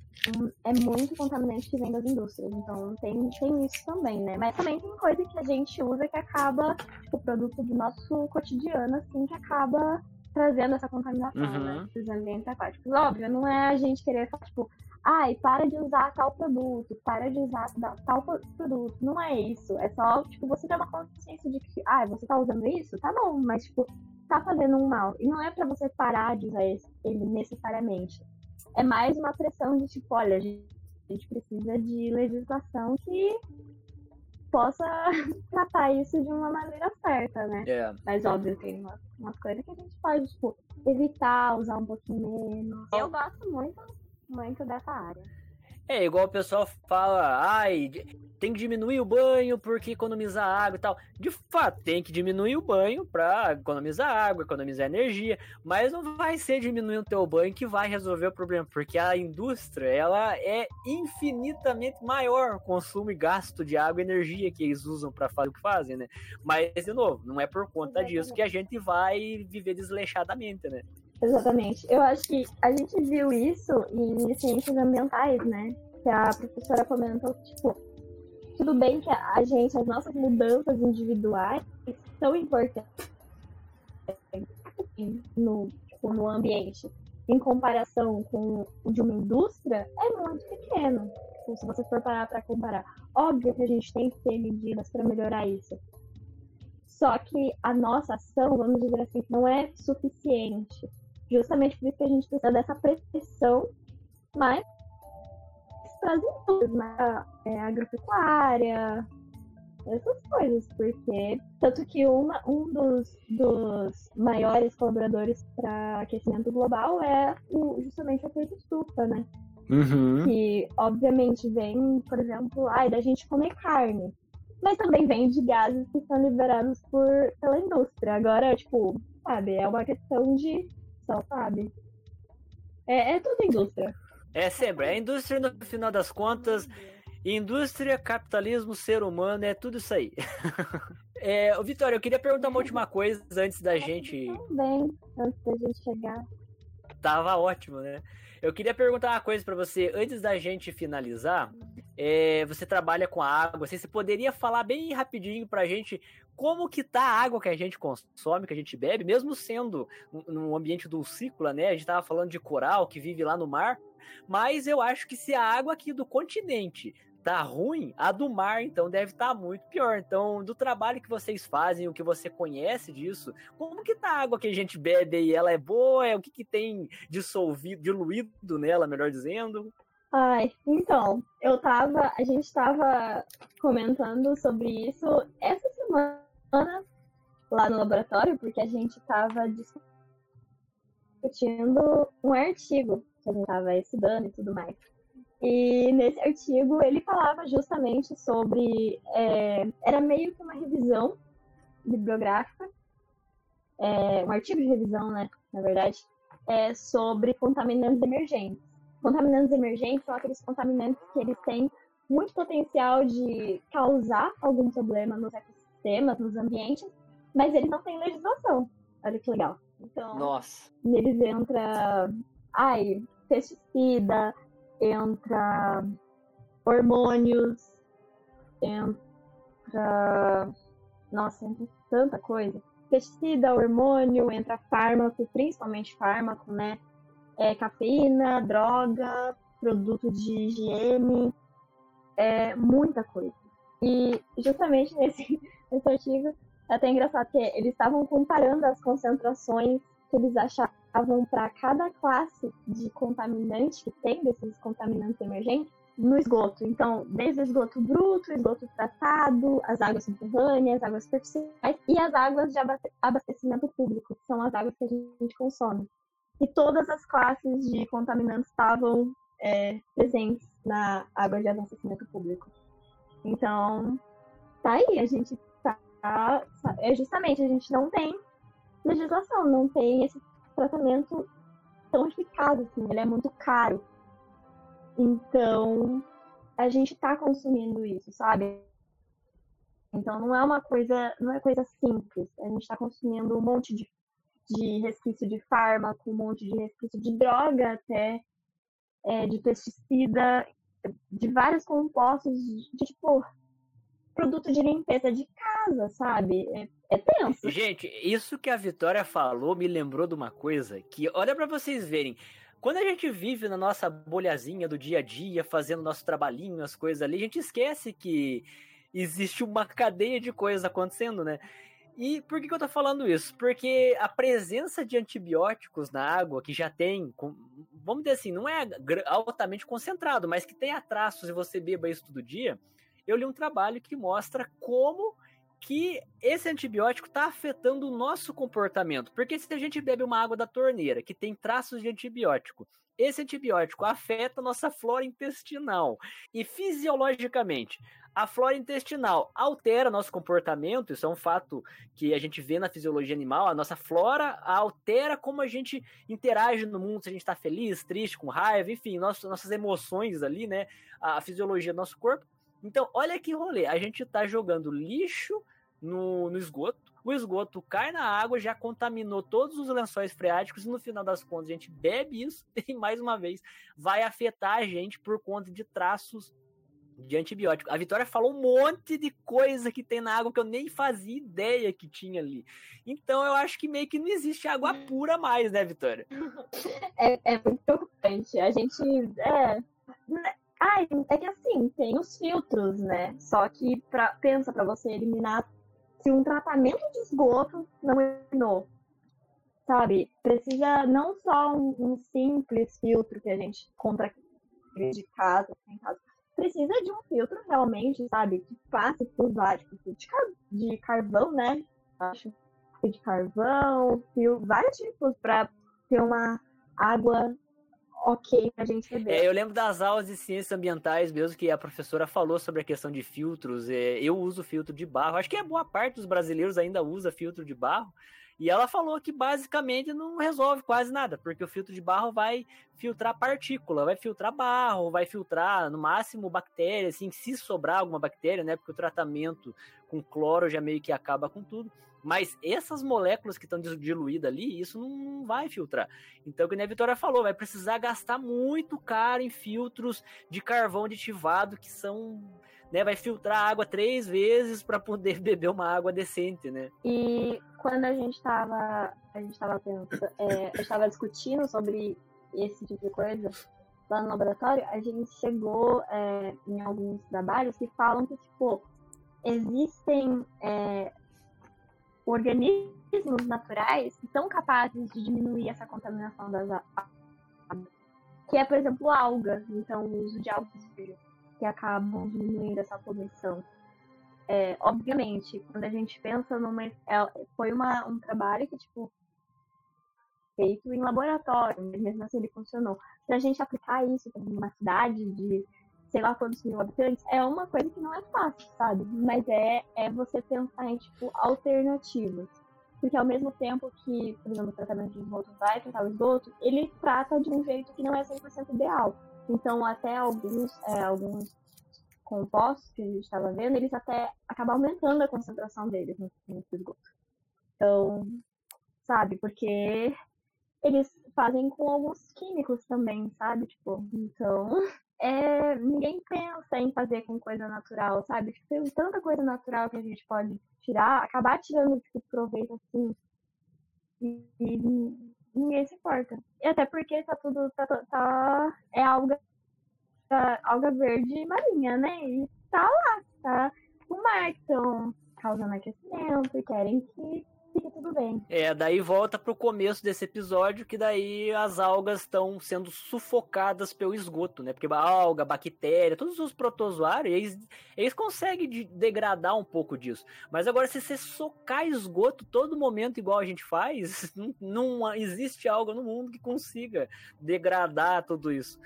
É muito contaminante que vem das indústrias, então tem, tem isso também, né? Mas também tem coisa que a gente usa que acaba, o produto do nosso cotidiano, assim, que acaba trazendo essa contaminação, né, uhum. né? Dos ambientes aquáticos. Óbvio, não é a gente querer tipo, ai, para de usar tal produto, para de usar tal produto. Não é isso. É só, tipo, você ter uma consciência de que, ai, você tá usando isso? Tá bom, mas, tipo, tá fazendo um mal. E não é para você parar de usar ele necessariamente. É mais uma pressão de, tipo, olha, a gente, a gente precisa de legislação que possa tratar isso de uma maneira certa, né? Yeah. Mas óbvio, tem umas, umas coisas que a gente pode, tipo, evitar, usar um pouquinho menos. Eu gosto muito muito dessa área. É, igual o pessoal fala, ai, tem que diminuir o banho porque economizar água e tal. De fato, tem que diminuir o banho para economizar água, economizar energia, mas não vai ser diminuindo o teu banho que vai resolver o problema, porque a indústria, ela é infinitamente maior o consumo e gasto de água e energia que eles usam para fazer o que fazem, né? Mas, de novo, não é por conta disso que a gente vai viver desleixadamente, né? Exatamente. Eu acho que a gente viu isso em ciências ambientais, né? Que a professora comentou, tipo, tudo bem que a gente, as nossas mudanças individuais são importantes no, tipo, no ambiente. Em comparação com o de uma indústria, é muito pequeno. Tipo, se você for parar para comparar. Óbvio que a gente tem que ter medidas para melhorar isso. Só que a nossa ação, vamos dizer assim, não é suficiente Justamente por isso que a gente precisa dessa pressão, mas para as indústrias, né? é, agropecuária, essas coisas, porque tanto que uma, um dos, dos maiores colaboradores para aquecimento global é o, justamente o efeito estufa, né? Uhum. Que obviamente vem, por exemplo, ai, da gente comer carne. Mas também vem de gases que são liberados por, pela indústria. Agora, tipo, sabe, é uma questão de só, sabe? É, é tudo indústria. É sempre. A indústria, no final das contas, indústria, capitalismo, ser humano, é tudo isso aí. é, Vitória, eu queria perguntar uma última coisa antes da gente. Também, antes da gente chegar. Tava ótimo, né? Eu queria perguntar uma coisa para você antes da gente finalizar. é, você trabalha com a água. Assim, você poderia falar bem rapidinho pra gente como que tá a água que a gente consome, que a gente bebe, mesmo sendo no ambiente dulcícola, né? A gente tava falando de coral que vive lá no mar, mas eu acho que se a água aqui do continente tá ruim, a do mar então deve estar tá muito pior. Então, do trabalho que vocês fazem, o que você conhece disso, como que tá a água que a gente bebe e ela é boa? O que que tem dissolvido, diluído nela, melhor dizendo? Ai, então, eu tava, a gente tava comentando sobre isso essa semana lá no laboratório, porque a gente tava discutindo um artigo que a gente tava estudando e tudo mais. E nesse artigo ele falava justamente sobre. É, era meio que uma revisão bibliográfica, é, um artigo de revisão, né? Na verdade, é, sobre contaminantes emergentes. Contaminantes emergentes são aqueles contaminantes que eles têm muito potencial de causar algum problema nos ecossistemas, nos ambientes, mas eles não têm legislação. Olha que legal. Então, Nossa. neles entra, ai, pesticida, entra hormônios, entra. Nossa, entra tanta coisa. Pesticida, hormônio, entra fármaco, principalmente fármaco, né? É, cafeína, droga, produto de higiene, é muita coisa. E justamente nesse, nesse artigo é até engraçado que eles estavam comparando as concentrações que eles achavam para cada classe de contaminante que tem, desses contaminantes emergentes, no esgoto. Então, desde o esgoto bruto, esgoto tratado, as águas subterrâneas, águas superficiais e as águas de abastecimento público, que são as águas que a gente consome. E todas as classes de contaminantes estavam é, presentes na água de abastecimento público. Então, tá aí, a gente tá. É justamente, a gente não tem legislação, não tem esse tratamento tão eficaz, assim, ele é muito caro. Então, a gente tá consumindo isso, sabe? Então não é uma coisa, não é coisa simples. A gente está consumindo um monte de, de resquício de fármaco, um monte de resquício de droga até, é, de pesticida, de vários compostos, de tipo, produto de limpeza de casa, sabe? É, é tenso. Gente, isso que a Vitória falou me lembrou de uma coisa que, olha para vocês verem. Quando a gente vive na nossa bolhazinha do dia a dia, fazendo nosso trabalhinho, as coisas ali, a gente esquece que existe uma cadeia de coisas acontecendo, né? E por que, que eu tô falando isso? Porque a presença de antibióticos na água, que já tem, vamos dizer assim, não é altamente concentrado, mas que tem traços e você beba isso todo dia, eu li um trabalho que mostra como que esse antibiótico está afetando o nosso comportamento. Porque se a gente bebe uma água da torneira que tem traços de antibiótico, esse antibiótico afeta a nossa flora intestinal. E fisiologicamente, a flora intestinal altera nosso comportamento, isso é um fato que a gente vê na fisiologia animal. A nossa flora altera como a gente interage no mundo, se a gente está feliz, triste, com raiva, enfim, nossas, nossas emoções ali, né? A fisiologia do nosso corpo. Então, olha que rolê. A gente tá jogando lixo no, no esgoto. O esgoto cai na água, já contaminou todos os lençóis freáticos e no final das contas a gente bebe isso e mais uma vez vai afetar a gente por conta de traços de antibiótico. A Vitória falou um monte de coisa que tem na água que eu nem fazia ideia que tinha ali. Então eu acho que meio que não existe água pura mais, né, Vitória? É, é muito preocupante. A gente. É, ah, é que assim, tem os filtros, né? Só que pra, pensa para você eliminar se um tratamento de esgoto não eliminou. Sabe? Precisa não só um, um simples filtro que a gente compra de casa, em casa. Precisa de um filtro realmente, sabe? Que passe por vários tipos de, de carvão, né? Acho de carvão, fio, vários tipos para ter uma água ok pra gente beber. É, eu lembro das aulas de ciências ambientais mesmo que a professora falou sobre a questão de filtros. É, eu uso filtro de barro. Acho que a boa parte dos brasileiros ainda usa filtro de barro. E ela falou que basicamente não resolve quase nada, porque o filtro de barro vai filtrar partícula, vai filtrar barro, vai filtrar no máximo bactérias, assim, se sobrar alguma bactéria, né? Porque o tratamento com cloro já meio que acaba com tudo. Mas essas moléculas que estão diluídas ali, isso não vai filtrar. Então, como a Vitória falou, vai precisar gastar muito caro em filtros de carvão aditivado que são né, vai filtrar água três vezes para poder beber uma água decente, né? E quando a gente estava a gente estava é, estava discutindo sobre esse tipo de coisa lá no laboratório, a gente chegou é, em alguns trabalhos que falam que tipo existem é, organismos naturais que são capazes de diminuir essa contaminação das águas, que é por exemplo algas, então o uso de algas que acabam diminuindo essa poluição. É, obviamente, quando a gente pensa numa. É, foi uma, um trabalho que, tipo, feito em laboratório, mas mesmo assim ele funcionou. Se a gente aplicar isso para uma cidade de sei lá quantos mil habitantes, é uma coisa que não é fácil, sabe? Mas é, é você pensar em, tipo, alternativas. Porque ao mesmo tempo que, por exemplo, o tratamento de esgoto vai tratar o esgoto, ele trata de um jeito que não é 100% ideal. Então, até alguns, é, alguns compostos que a gente estava vendo, eles até acabam aumentando a concentração deles no, no esgoto. Então, sabe, porque eles fazem com alguns químicos também, sabe? Tipo, então, é, ninguém pensa em fazer com coisa natural, sabe? Tipo, tem tanta coisa natural que a gente pode tirar, acabar tirando, tipo, proveito assim. E, e ninguém se importa. E até porque tá tudo. Tá, tá, é alga, tá, alga verde marinha, né? E tá lá, tá o mar estão causando aquecimento querem que fique tudo bem. É, daí volta pro começo desse episódio, que daí as algas estão sendo sufocadas pelo esgoto, né? Porque a alga, bactéria, todos os protozoários, eles, eles conseguem de degradar um pouco disso. Mas agora, se você socar esgoto todo momento, igual a gente faz, não, não existe algo no mundo que consiga degradar tudo isso.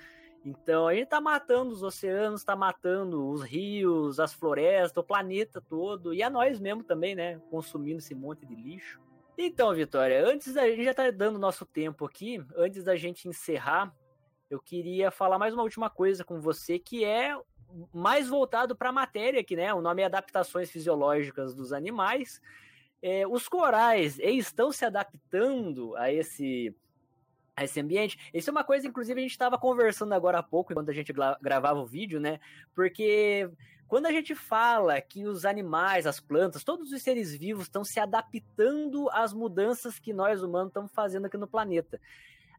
Então a gente está matando os oceanos, está matando os rios, as florestas, o planeta todo, e a nós mesmo também, né? Consumindo esse monte de lixo. Então, Vitória, antes da gente já tá dando nosso tempo aqui, antes da gente encerrar, eu queria falar mais uma última coisa com você, que é mais voltado para a matéria aqui, né? O nome é Adaptações Fisiológicas dos Animais. É, os corais estão se adaptando a esse a esse ambiente. Isso é uma coisa, inclusive, a gente estava conversando agora há pouco, quando a gente gravava o vídeo, né? Porque quando a gente fala que os animais, as plantas, todos os seres vivos estão se adaptando às mudanças que nós humanos estamos fazendo aqui no planeta.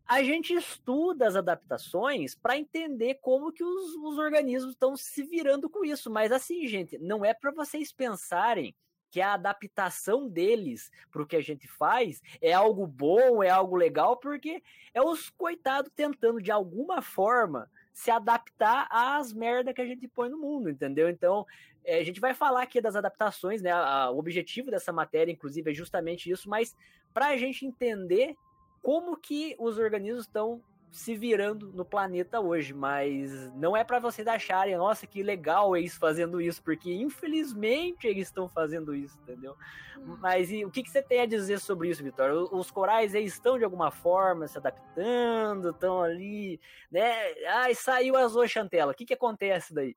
A gente estuda as adaptações para entender como que os, os organismos estão se virando com isso. Mas assim, gente, não é para vocês pensarem que a adaptação deles para o que a gente faz é algo bom, é algo legal, porque é os coitados tentando de alguma forma se adaptar às merdas que a gente põe no mundo, entendeu? Então, é, a gente vai falar aqui das adaptações, né? A, o objetivo dessa matéria, inclusive, é justamente isso, mas para a gente entender como que os organismos estão se virando no planeta hoje, mas não é para vocês acharem, nossa, que legal eles fazendo isso, porque infelizmente eles estão fazendo isso, entendeu? Hum. Mas e, o que, que você tem a dizer sobre isso, Vitória? Os corais eles estão de alguma forma se adaptando, estão ali, né? Ai, saiu a zooxantela, o que, que acontece daí?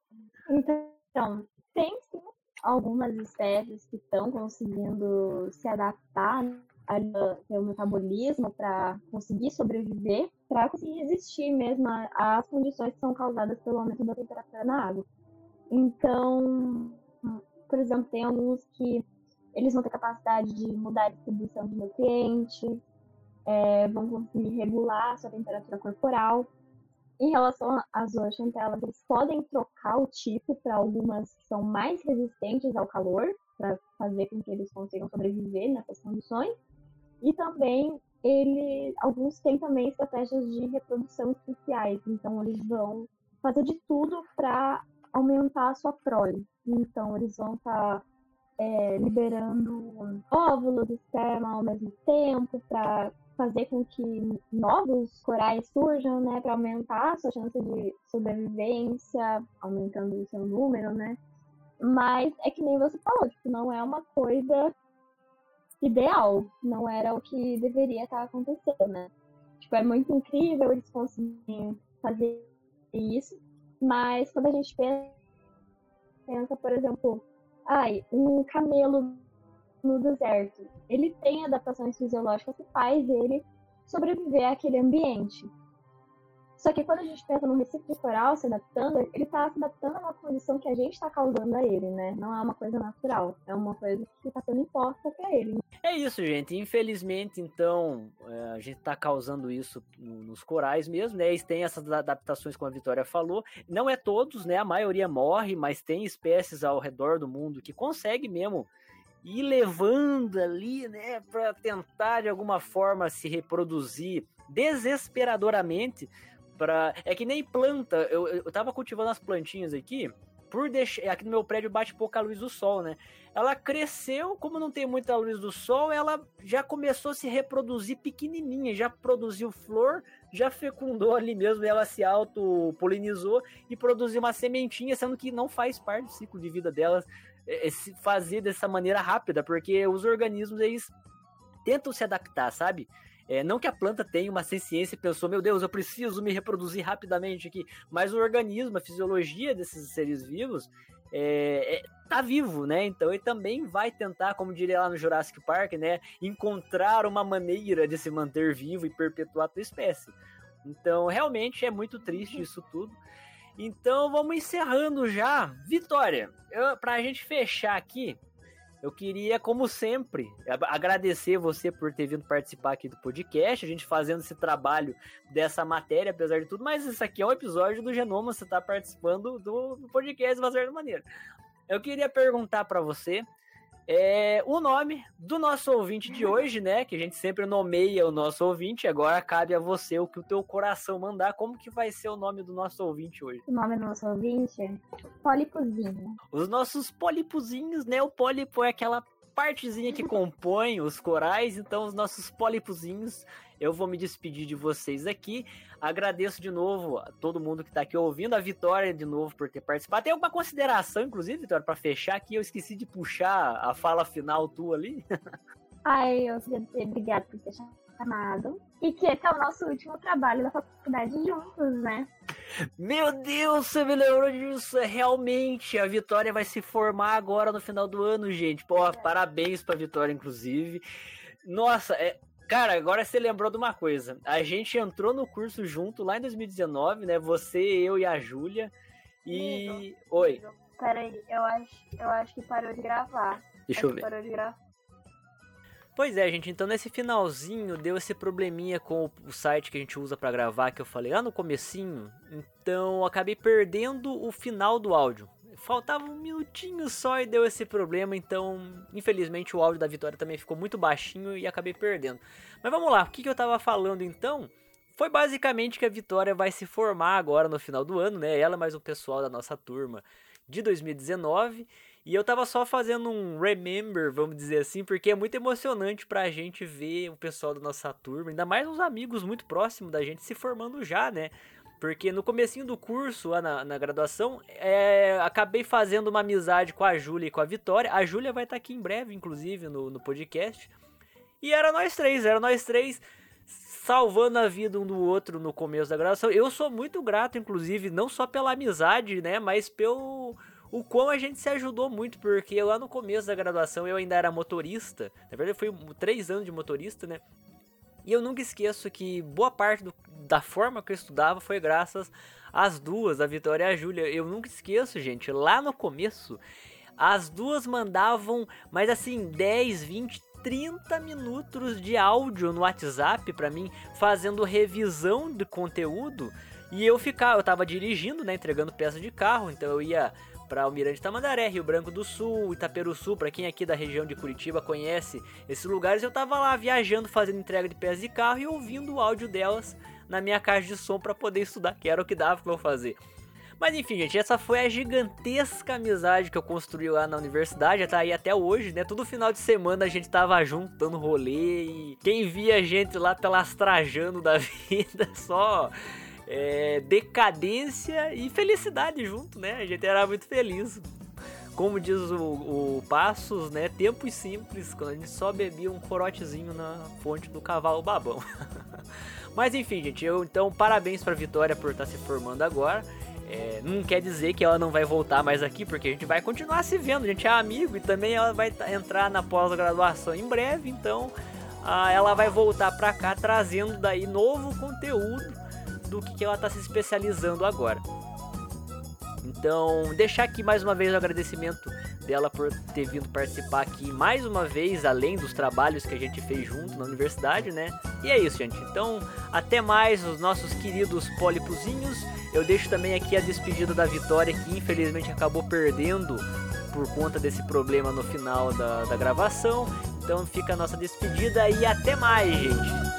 Então, tem sim algumas espécies que estão conseguindo se adaptar ter o metabolismo para conseguir sobreviver, para conseguir resistir mesmo às condições que são causadas pelo aumento da temperatura na água. Então, por exemplo, tem alguns que eles vão ter capacidade de mudar a distribuição de nutrientes, é, vão conseguir regular a sua temperatura corporal. Em relação às zooxantelas, eles podem trocar o tipo para algumas que são mais resistentes ao calor, para fazer com que eles consigam sobreviver nessas condições. E também ele, alguns têm também estratégias de reprodução especiais, então eles vão fazer de tudo para aumentar a sua prole. Então eles vão estar tá, é, liberando óvulos, esperma ao mesmo tempo para fazer com que novos corais surjam, né, para aumentar a sua chance de sobrevivência, aumentando o seu número, né? Mas é que nem você falou, tipo, não é uma coisa ideal, não era o que deveria estar acontecendo, né? Tipo, é muito incrível eles conseguirem fazer isso, mas quando a gente pensa, por exemplo, ai, um camelo no deserto. Ele tem adaptações fisiológicas que faz ele sobreviver àquele ambiente. Só que quando a gente pensa no Recife coral se adaptando, ele está se adaptando a uma condição que a gente está causando a ele, né? Não é uma coisa natural, é uma coisa que está sendo imposta para ele. É isso, gente. Infelizmente, então, é, a gente está causando isso nos corais mesmo, né? Eles têm essas adaptações, como a Vitória falou. Não é todos, né? A maioria morre, mas tem espécies ao redor do mundo que conseguem mesmo ir levando ali, né, para tentar de alguma forma se reproduzir desesperadoramente Pra... É que nem planta. Eu, eu tava cultivando as plantinhas aqui. Por deixar. Aqui no meu prédio bate pouca luz do sol, né? Ela cresceu, como não tem muita luz do sol, ela já começou a se reproduzir pequenininha, já produziu flor, já fecundou ali mesmo, ela se auto-polinizou e produziu uma sementinha, sendo que não faz parte do ciclo de vida delas é, é, fazer dessa maneira rápida, porque os organismos eles tentam se adaptar, sabe? É, não que a planta tenha uma ciência e pensou, meu Deus, eu preciso me reproduzir rapidamente aqui, mas o organismo, a fisiologia desses seres vivos é, é, tá vivo, né? Então ele também vai tentar, como diria lá no Jurassic Park, né, encontrar uma maneira de se manter vivo e perpetuar a sua espécie. Então, realmente é muito triste isso tudo. Então, vamos encerrando já. Vitória, eu, pra gente fechar aqui, eu queria, como sempre, agradecer você por ter vindo participar aqui do podcast, a gente fazendo esse trabalho dessa matéria, apesar de tudo, mas isso aqui é um episódio do Genoma, você está participando do, podcast de uma certa maneira. Eu queria perguntar para você é, o nome do nosso ouvinte de hoje, né? Que a gente sempre nomeia o nosso ouvinte. Agora cabe a você o que o teu coração mandar. Como que vai ser o nome do nosso ouvinte hoje? O nome do nosso ouvinte é Pólipozinho. Os nossos pólipozinhos, né? O pólipo é aquela partezinha que compõe os corais. Então, os nossos pólipozinhos eu vou me despedir de vocês aqui. Agradeço de novo a todo mundo que está aqui ouvindo, a Vitória de novo por ter participado. Tem alguma consideração, inclusive, Vitória, para fechar aqui? Eu esqueci de puxar a fala final tua ali. Ai, eu obrigada por ter chamado. E que esse é o nosso último trabalho da faculdade juntos, né? Meu Deus, você me lembrou disso. É, realmente, a Vitória vai se formar agora no final do ano, gente. Pô, é. parabéns pra Vitória, inclusive. Nossa, é, Cara, agora você lembrou de uma coisa. A gente entrou no curso junto lá em 2019, né? Você, eu e a Júlia. E. Amigo, Oi. Amigo, peraí, eu acho, eu acho que parou de gravar. Deixa acho eu ver. Parou de gravar. Pois é, gente, então nesse finalzinho deu esse probleminha com o site que a gente usa para gravar, que eu falei lá no comecinho. Então acabei perdendo o final do áudio faltava um minutinho só e deu esse problema, então infelizmente o áudio da vitória também ficou muito baixinho e acabei perdendo. Mas vamos lá, o que, que eu tava falando então? Foi basicamente que a Vitória vai se formar agora no final do ano, né? Ela mais o pessoal da nossa turma de 2019. E eu tava só fazendo um remember, vamos dizer assim, porque é muito emocionante pra gente ver o pessoal da nossa turma, ainda mais uns amigos muito próximos da gente se formando já, né? Porque no comecinho do curso, lá na, na graduação, é, acabei fazendo uma amizade com a Júlia e com a Vitória. A Júlia vai estar aqui em breve, inclusive, no, no podcast. E era nós três, era nós três salvando a vida um do outro no começo da graduação. Eu sou muito grato, inclusive, não só pela amizade, né, mas pelo o quão a gente se ajudou muito, porque lá no começo da graduação eu ainda era motorista. Na verdade, foi três anos de motorista, né? E eu nunca esqueço que boa parte do, da forma que eu estudava foi graças às duas, a Vitória e a Júlia. Eu nunca esqueço, gente, lá no começo, as duas mandavam, mas assim, 10, 20, 30 minutos de áudio no WhatsApp para mim, fazendo revisão de conteúdo. E eu ficava, eu tava dirigindo, né, entregando peça de carro, então eu ia para Almirante Tamandaré, Rio Branco do Sul, Itaperuçu, para quem aqui da região de Curitiba conhece esses lugares, eu tava lá viajando, fazendo entrega de peças de carro e ouvindo o áudio delas na minha caixa de som para poder estudar, que era o que dava para eu fazer. Mas enfim, gente, essa foi a gigantesca amizade que eu construí lá na universidade, tá aí até hoje, né? Todo final de semana a gente tava junto, dando rolê e quem via a gente lá pelas trajando da vida, só é, decadência e felicidade junto, né? A gente era muito feliz. Como diz o, o Passos, né? Tempos simples, quando a gente só bebia um corotezinho na fonte do cavalo babão. Mas enfim, gente, eu então parabéns pra Vitória por estar tá se formando agora. É, não quer dizer que ela não vai voltar mais aqui, porque a gente vai continuar se vendo, a gente é amigo e também ela vai tá- entrar na pós-graduação em breve, então ah, ela vai voltar pra cá trazendo daí novo conteúdo do que, ela tá se especializando agora. Então, deixar aqui mais uma vez o agradecimento dela por ter vindo participar aqui mais uma vez, além dos trabalhos que a gente fez junto na universidade, né? E é isso, gente. Então, até mais, os nossos queridos pólipozinhos. Eu deixo também aqui a despedida da Vitória, que infelizmente acabou perdendo por conta desse problema no final da, da gravação. Então fica a nossa despedida e até mais, gente.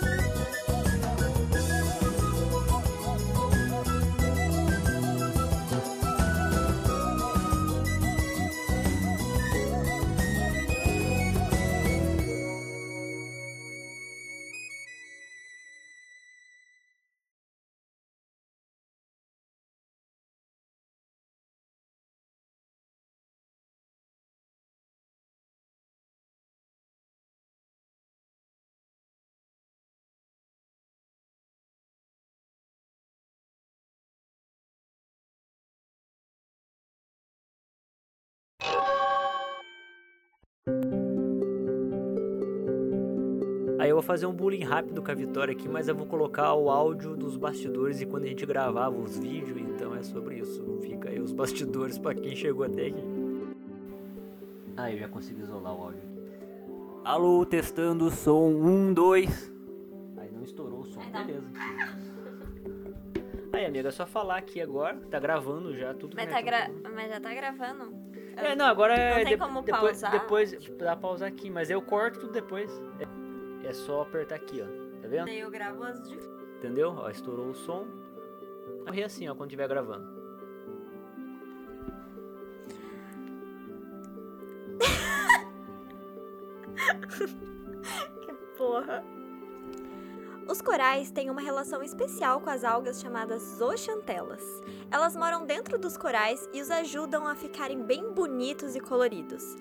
Aí eu vou fazer um bullying rápido com a Vitória aqui, mas eu vou colocar o áudio dos bastidores e quando a gente gravava os vídeos, então é sobre isso. Fica aí os bastidores pra quem chegou até aqui. Ah, eu já consigo isolar o áudio aqui. Alô, testando som 1, 2. Aí não estourou o som, beleza. Aí, amiga, é só falar aqui agora. Tá gravando já tudo. Mas, né, tá tudo gra... Mas já tá gravando? É, não, agora é. Não tem de- como depois, pausar? Depois dá pra pausar aqui, mas eu corto tudo depois. É, é só apertar aqui, ó. Tá vendo? Daí eu gravo as de... Entendeu? Ó, estourou o som. Corre assim, ó, quando estiver gravando. Que porra. Os corais têm uma relação especial com as algas chamadas zooxantelas. Elas moram dentro dos corais e os ajudam a ficarem bem bonitos e coloridos.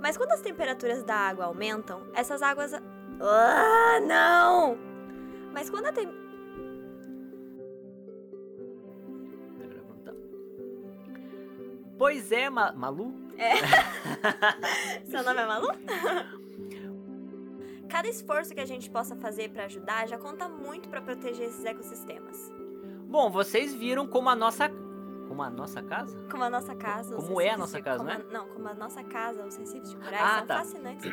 Mas quando as temperaturas da água aumentam, essas águas. Ah, não! Mas quando a tem... Pois é, Ma Malu. Seu nome é Malu? Cada esforço que a gente possa fazer para ajudar já conta muito para proteger esses ecossistemas. Bom, vocês viram como a nossa. Como a nossa casa? Como a nossa casa. Como é a nossa de- casa, como né? a- Não, como a nossa casa, os recifes de corais Ah, são tá. fascinantes.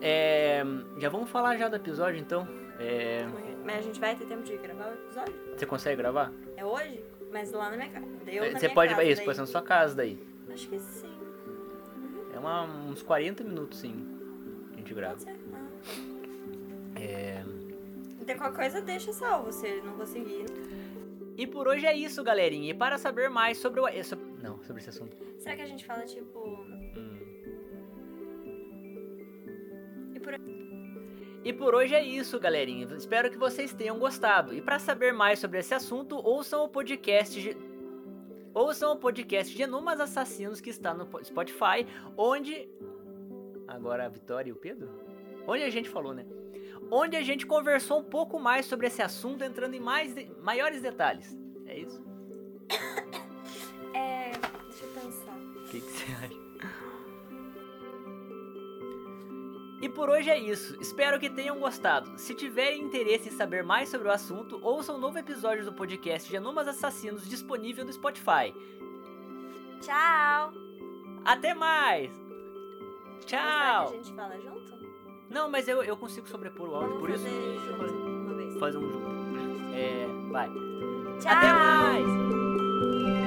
É. Já vamos falar já do episódio então. É. Mas a gente vai ter tempo de gravar o episódio? Você consegue gravar? É hoje? Mas lá na minha casa. Eu na Você pode. casa, Isso, pode ser na sua casa daí. Acho que sim. É uma, uns 40 minutos sim. Ser. Ah. É. Então qualquer coisa deixa salvo se não conseguir. E por hoje é isso, galerinha. E para saber mais sobre o. Não, sobre esse assunto. Será que a gente fala tipo. Hum. E por E por hoje é isso, galerinha. Espero que vocês tenham gostado. E para saber mais sobre esse assunto, ouçam o podcast. Ge- Ouçam o podcast Genomas Assassinos que está no po- Spotify, onde. Agora a Vitória e o Pedro? Onde a gente falou, né? Onde a gente conversou um pouco mais sobre esse assunto, entrando em mais de- maiores detalhes. É isso? É. Deixa eu pensar. O que, que você acha? E por hoje é isso. Espero que tenham gostado. Se tiverem interesse em saber mais sobre o assunto, ouçam um novo episódio do podcast Genomas Assassinos disponível no Spotify. Tchau! Até mais! Tchau! Que a gente fala junto? Não, mas eu, eu consigo sobrepor o áudio, Vamos por isso. fazer junto uma vez. Fazer um junto. É, vai. Tchau! Até mais!